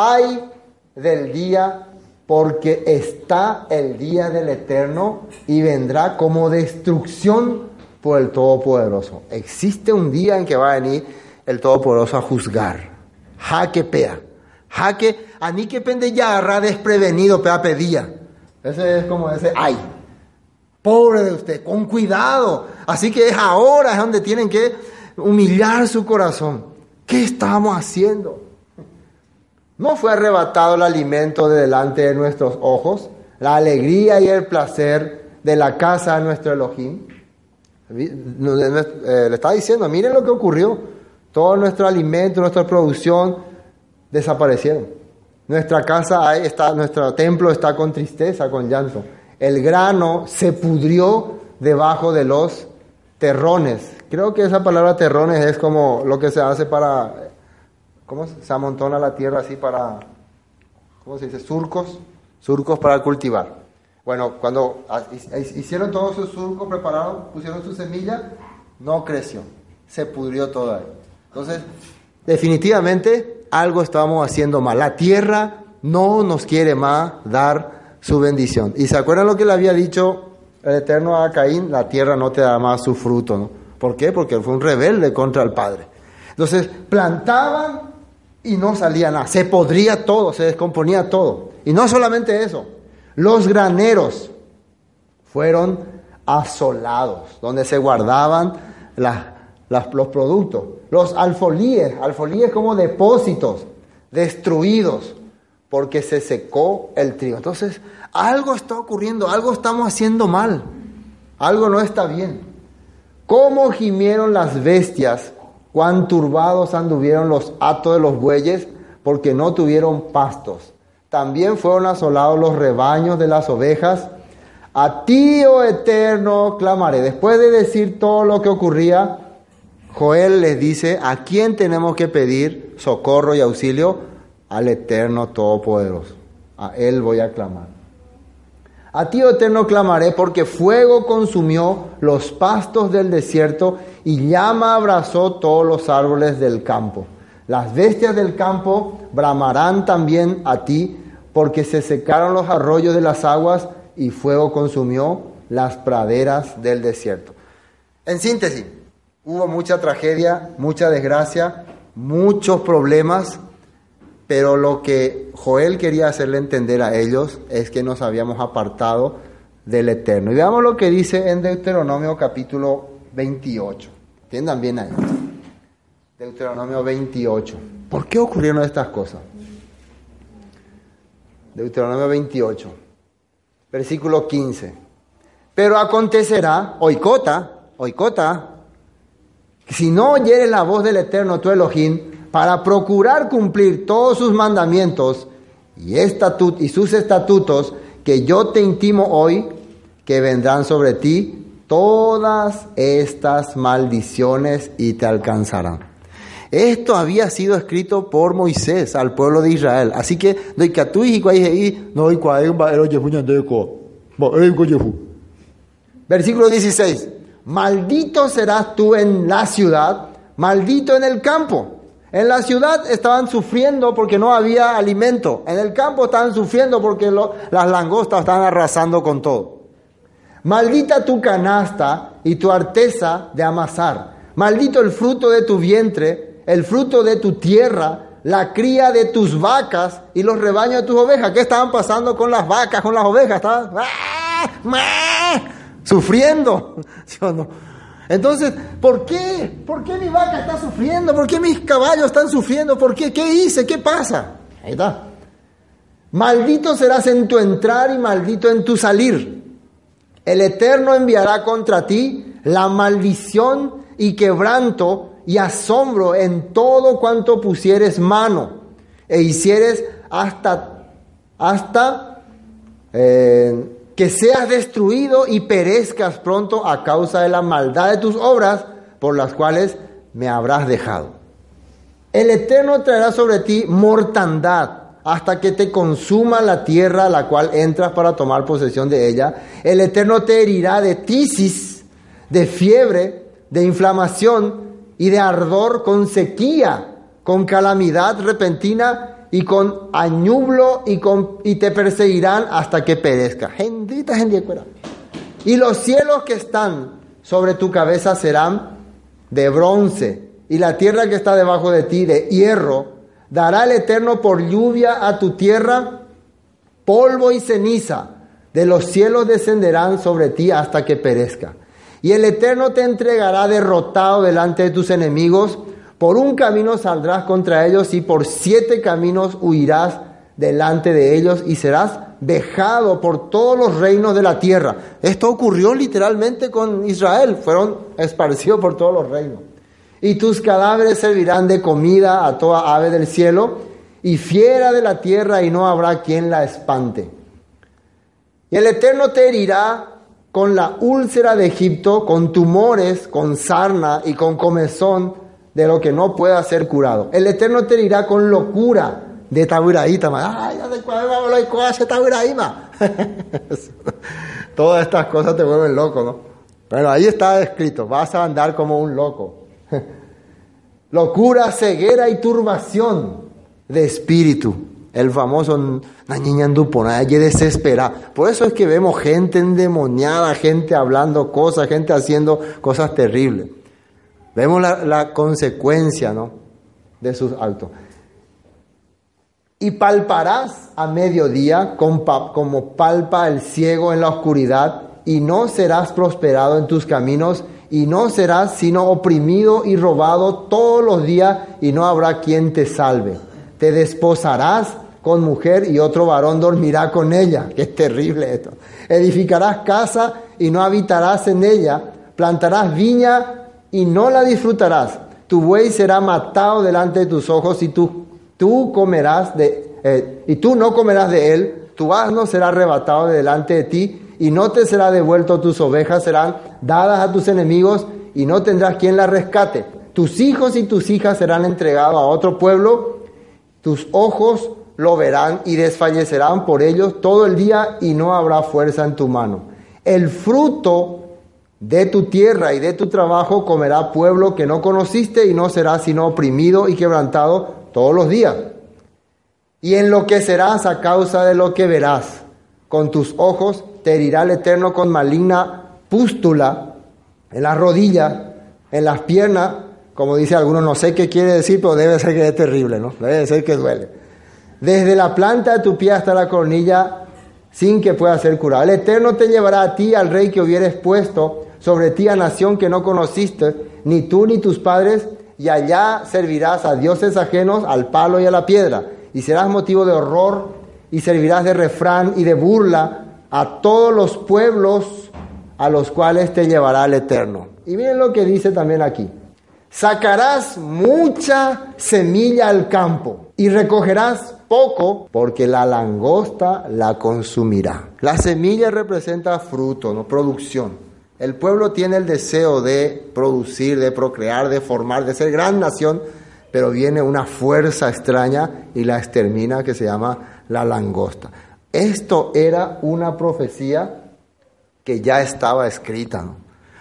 Hay del día porque está el día del Eterno y vendrá como destrucción por el Todopoderoso. Existe un día en que va a venir el Todopoderoso a juzgar. Jaque pea. Jaque, a mí que pende ya desprevenido pea pedía. Ese es como ese, ay, pobre de usted, con cuidado. Así que es ahora es donde tienen que humillar su corazón. ¿Qué estamos haciendo? No fue arrebatado el alimento de delante de nuestros ojos, la alegría y el placer de la casa de nuestro Elohim. Eh, le está diciendo, miren lo que ocurrió. Todo nuestro alimento, nuestra producción desaparecieron. Nuestra casa está, nuestro templo está con tristeza, con llanto. El grano se pudrió debajo de los terrones. Creo que esa palabra terrones es como lo que se hace para ¿cómo se amontona la tierra así para, ¿cómo se dice? Surcos, surcos para cultivar. Bueno, cuando hicieron todos sus surcos preparados, pusieron su semilla, no creció, se pudrió todo ahí. Entonces, definitivamente algo estábamos haciendo mal. La tierra no nos quiere más dar su bendición. ¿Y se acuerdan lo que le había dicho el Eterno a Caín? La tierra no te da más su fruto, ¿no? ¿Por qué? Porque fue un rebelde contra el Padre. Entonces, plantaban y no salía nada. Se podría todo, se descomponía todo. Y no solamente eso, los graneros fueron asolados, donde se guardaban los productos. Los alfolíes, alfolíes como depósitos, destruidos, porque se secó el trigo. Entonces, algo está ocurriendo, algo estamos haciendo mal, algo no está bien. ¿Cómo gimieron las bestias cuán turbados anduvieron los atos de los bueyes porque no tuvieron pastos. También fueron asolados los rebaños de las ovejas. A ti, oh eterno, clamaré. Después de decir todo lo que ocurría, Joel les dice, ¿a quién tenemos que pedir socorro y auxilio? Al eterno todopoderoso. A él voy a clamar. A ti, oh eterno, clamaré, porque fuego consumió los pastos del desierto y llama abrazó todos los árboles del campo. Las bestias del campo bramarán también a ti, porque se secaron los arroyos de las aguas y fuego consumió las praderas del desierto. En síntesis, hubo mucha tragedia, mucha desgracia, muchos problemas pero lo que Joel quería hacerle entender a ellos es que nos habíamos apartado del Eterno. Y veamos lo que dice en Deuteronomio capítulo 28. Entiendan bien ahí. Deuteronomio 28. ¿Por qué ocurrieron estas cosas? Deuteronomio 28, versículo 15. Pero acontecerá, oicota, oicota, si no oyeres la voz del Eterno tu Elohim, para procurar cumplir todos sus mandamientos y, estatut y sus estatutos que yo te intimo hoy, que vendrán sobre ti todas estas maldiciones y te alcanzarán. Esto había sido escrito por Moisés al pueblo de Israel. Así que, versículo 16, maldito serás tú en la ciudad, maldito en el campo. En la ciudad estaban sufriendo porque no había alimento. En el campo estaban sufriendo porque las langostas estaban arrasando con todo. Maldita tu canasta y tu arteza de amasar. Maldito el fruto de tu vientre, el fruto de tu tierra, la cría de tus vacas y los rebaños de tus ovejas. ¿Qué estaban pasando con las vacas, con las ovejas? Estaban ¡ah! sufriendo. ¿Sí o no? Entonces, ¿por qué? ¿Por qué mi vaca está sufriendo? ¿Por qué mis caballos están sufriendo? ¿Por qué? ¿Qué hice? ¿Qué pasa? Ahí está. Maldito serás en tu entrar y maldito en tu salir. El Eterno enviará contra ti la maldición y quebranto y asombro en todo cuanto pusieres mano e hicieres hasta, hasta eh, que seas destruido y perezcas pronto a causa de la maldad de tus obras por las cuales me habrás dejado. El Eterno traerá sobre ti mortandad hasta que te consuma la tierra a la cual entras para tomar posesión de ella. El Eterno te herirá de tisis, de fiebre, de inflamación y de ardor con sequía, con calamidad repentina y con añublo y, con, y te perseguirán hasta que perezca. Y los cielos que están sobre tu cabeza serán de bronce y la tierra que está debajo de ti de hierro. Dará el Eterno por lluvia a tu tierra polvo y ceniza. De los cielos descenderán sobre ti hasta que perezca. Y el Eterno te entregará derrotado delante de tus enemigos por un camino saldrás contra ellos y por siete caminos huirás delante de ellos y serás dejado por todos los reinos de la tierra. Esto ocurrió literalmente con Israel, fueron esparcidos por todos los reinos. Y tus cadáveres servirán de comida a toda ave del cielo y fiera de la tierra y no habrá quien la espante. Y el Eterno te herirá con la úlcera de Egipto, con tumores, con sarna y con comezón de lo que no pueda ser curado. El Eterno te dirá con locura de Taburaíta. Ay, Todas estas cosas te vuelven loco, ¿no? Pero ahí está escrito, vas a andar como un loco. Locura, ceguera y turbación de espíritu. El famoso nadie desespera. Por eso es que vemos gente endemoniada, gente hablando cosas, gente haciendo cosas terribles. Vemos la, consecuencia ¿no? de sus actos. Y palparás a mediodía como palpa el ciego en la oscuridad, y no serás prosperado en tus caminos, y no serás sino oprimido y robado todos los días, y no habrá quien te salve. Te desposarás con mujer y otro varón dormirá con ella. Qué terrible esto. Edificarás casa y no habitarás en ella. Plantarás viña y no la disfrutarás. Tu buey será matado delante de tus ojos y tú, tú comerás de, eh, y tú no comerás de él. Tu asno será arrebatado delante de ti y no te será devuelto. Tus ovejas serán dadas a tus enemigos y no tendrás quien la rescate. Tus hijos y tus hijas serán entregados a otro pueblo. Tus ojos lo verán y desfallecerán por ellos todo el día y no habrá fuerza en tu mano. El fruto de tu tierra y de tu trabajo comerá pueblo que no conociste y no será sino oprimido y quebrantado todos los días. Y enloquecerás a causa de lo que verás. Con tus ojos te herirá el Eterno con maligna pústula en las rodillas, en las piernas, como dice algunos, no sé qué quiere decir, pero debe ser que es terrible, ¿no? Debe ser que duele. Desde la planta de tu pie hasta la cornilla, sin que pueda ser curado. El Eterno te llevará a ti, al rey que hubieres puesto, sobre ti a nación que no conociste, ni tú ni tus padres, y allá servirás a dioses ajenos, al palo y a la piedra, y serás motivo de horror, y servirás de refrán y de burla a todos los pueblos a los cuales te llevará el Eterno. Y miren lo que dice también aquí. Sacarás mucha semilla al campo y recogerás poco porque la langosta la consumirá. La semilla representa fruto, no producción. El pueblo tiene el deseo de producir, de procrear, de formar, de ser gran nación, pero viene una fuerza extraña y la extermina que se llama la langosta. Esto era una profecía que ya estaba escrita.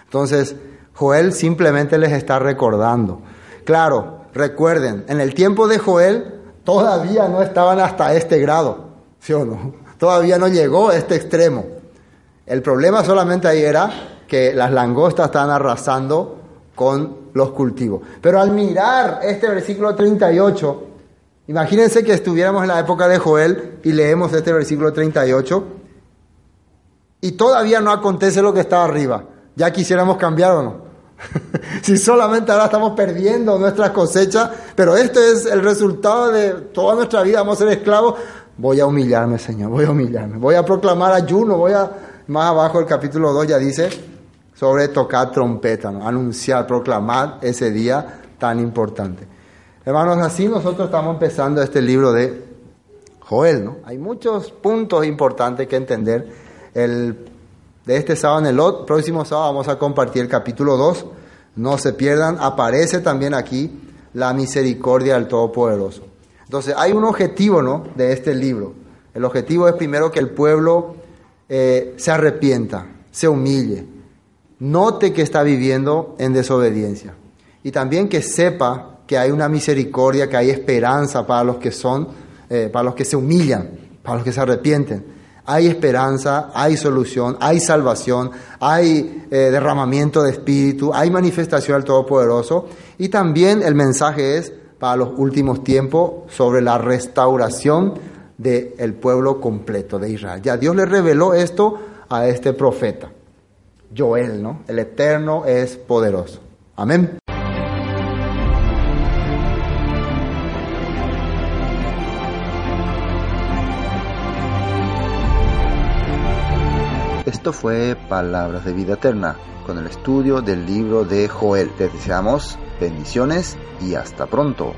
Entonces, Joel simplemente les está recordando. Claro, recuerden, en el tiempo de Joel todavía no estaban hasta este grado, ¿sí o no? Todavía no llegó a este extremo. El problema solamente ahí era que las langostas están arrasando con los cultivos. Pero al mirar este versículo 38, imagínense que estuviéramos en la época de Joel y leemos este versículo 38 y todavía no acontece lo que está arriba. Ya quisiéramos cambiar o no. si solamente ahora estamos perdiendo nuestras cosechas, pero este es el resultado de toda nuestra vida, vamos a ser esclavos, voy a humillarme, Señor, voy a humillarme, voy a proclamar ayuno, voy a, más abajo el capítulo 2 ya dice, sobre tocar trompeta, anunciar, proclamar ese día tan importante. Hermanos, así nosotros estamos empezando este libro de Joel, ¿no? Hay muchos puntos importantes que entender. El, de este sábado, en el próximo sábado, vamos a compartir el capítulo 2. No se pierdan, aparece también aquí la misericordia del Todopoderoso. Entonces, hay un objetivo, ¿no? De este libro. El objetivo es primero que el pueblo eh, se arrepienta, se humille, note que está viviendo en desobediencia y también que sepa que hay una misericordia, que hay esperanza para los que son, eh, para los que se humillan, para los que se arrepienten. Hay esperanza, hay solución, hay salvación, hay eh, derramamiento de espíritu, hay manifestación del Todopoderoso. Y también el mensaje es para los últimos tiempos sobre la restauración del pueblo completo de Israel. Ya Dios le reveló esto a este profeta, Joel, ¿no? El Eterno es poderoso. Amén. Esto fue Palabras de Vida Eterna con el estudio del libro de Joel. Te deseamos bendiciones y hasta pronto.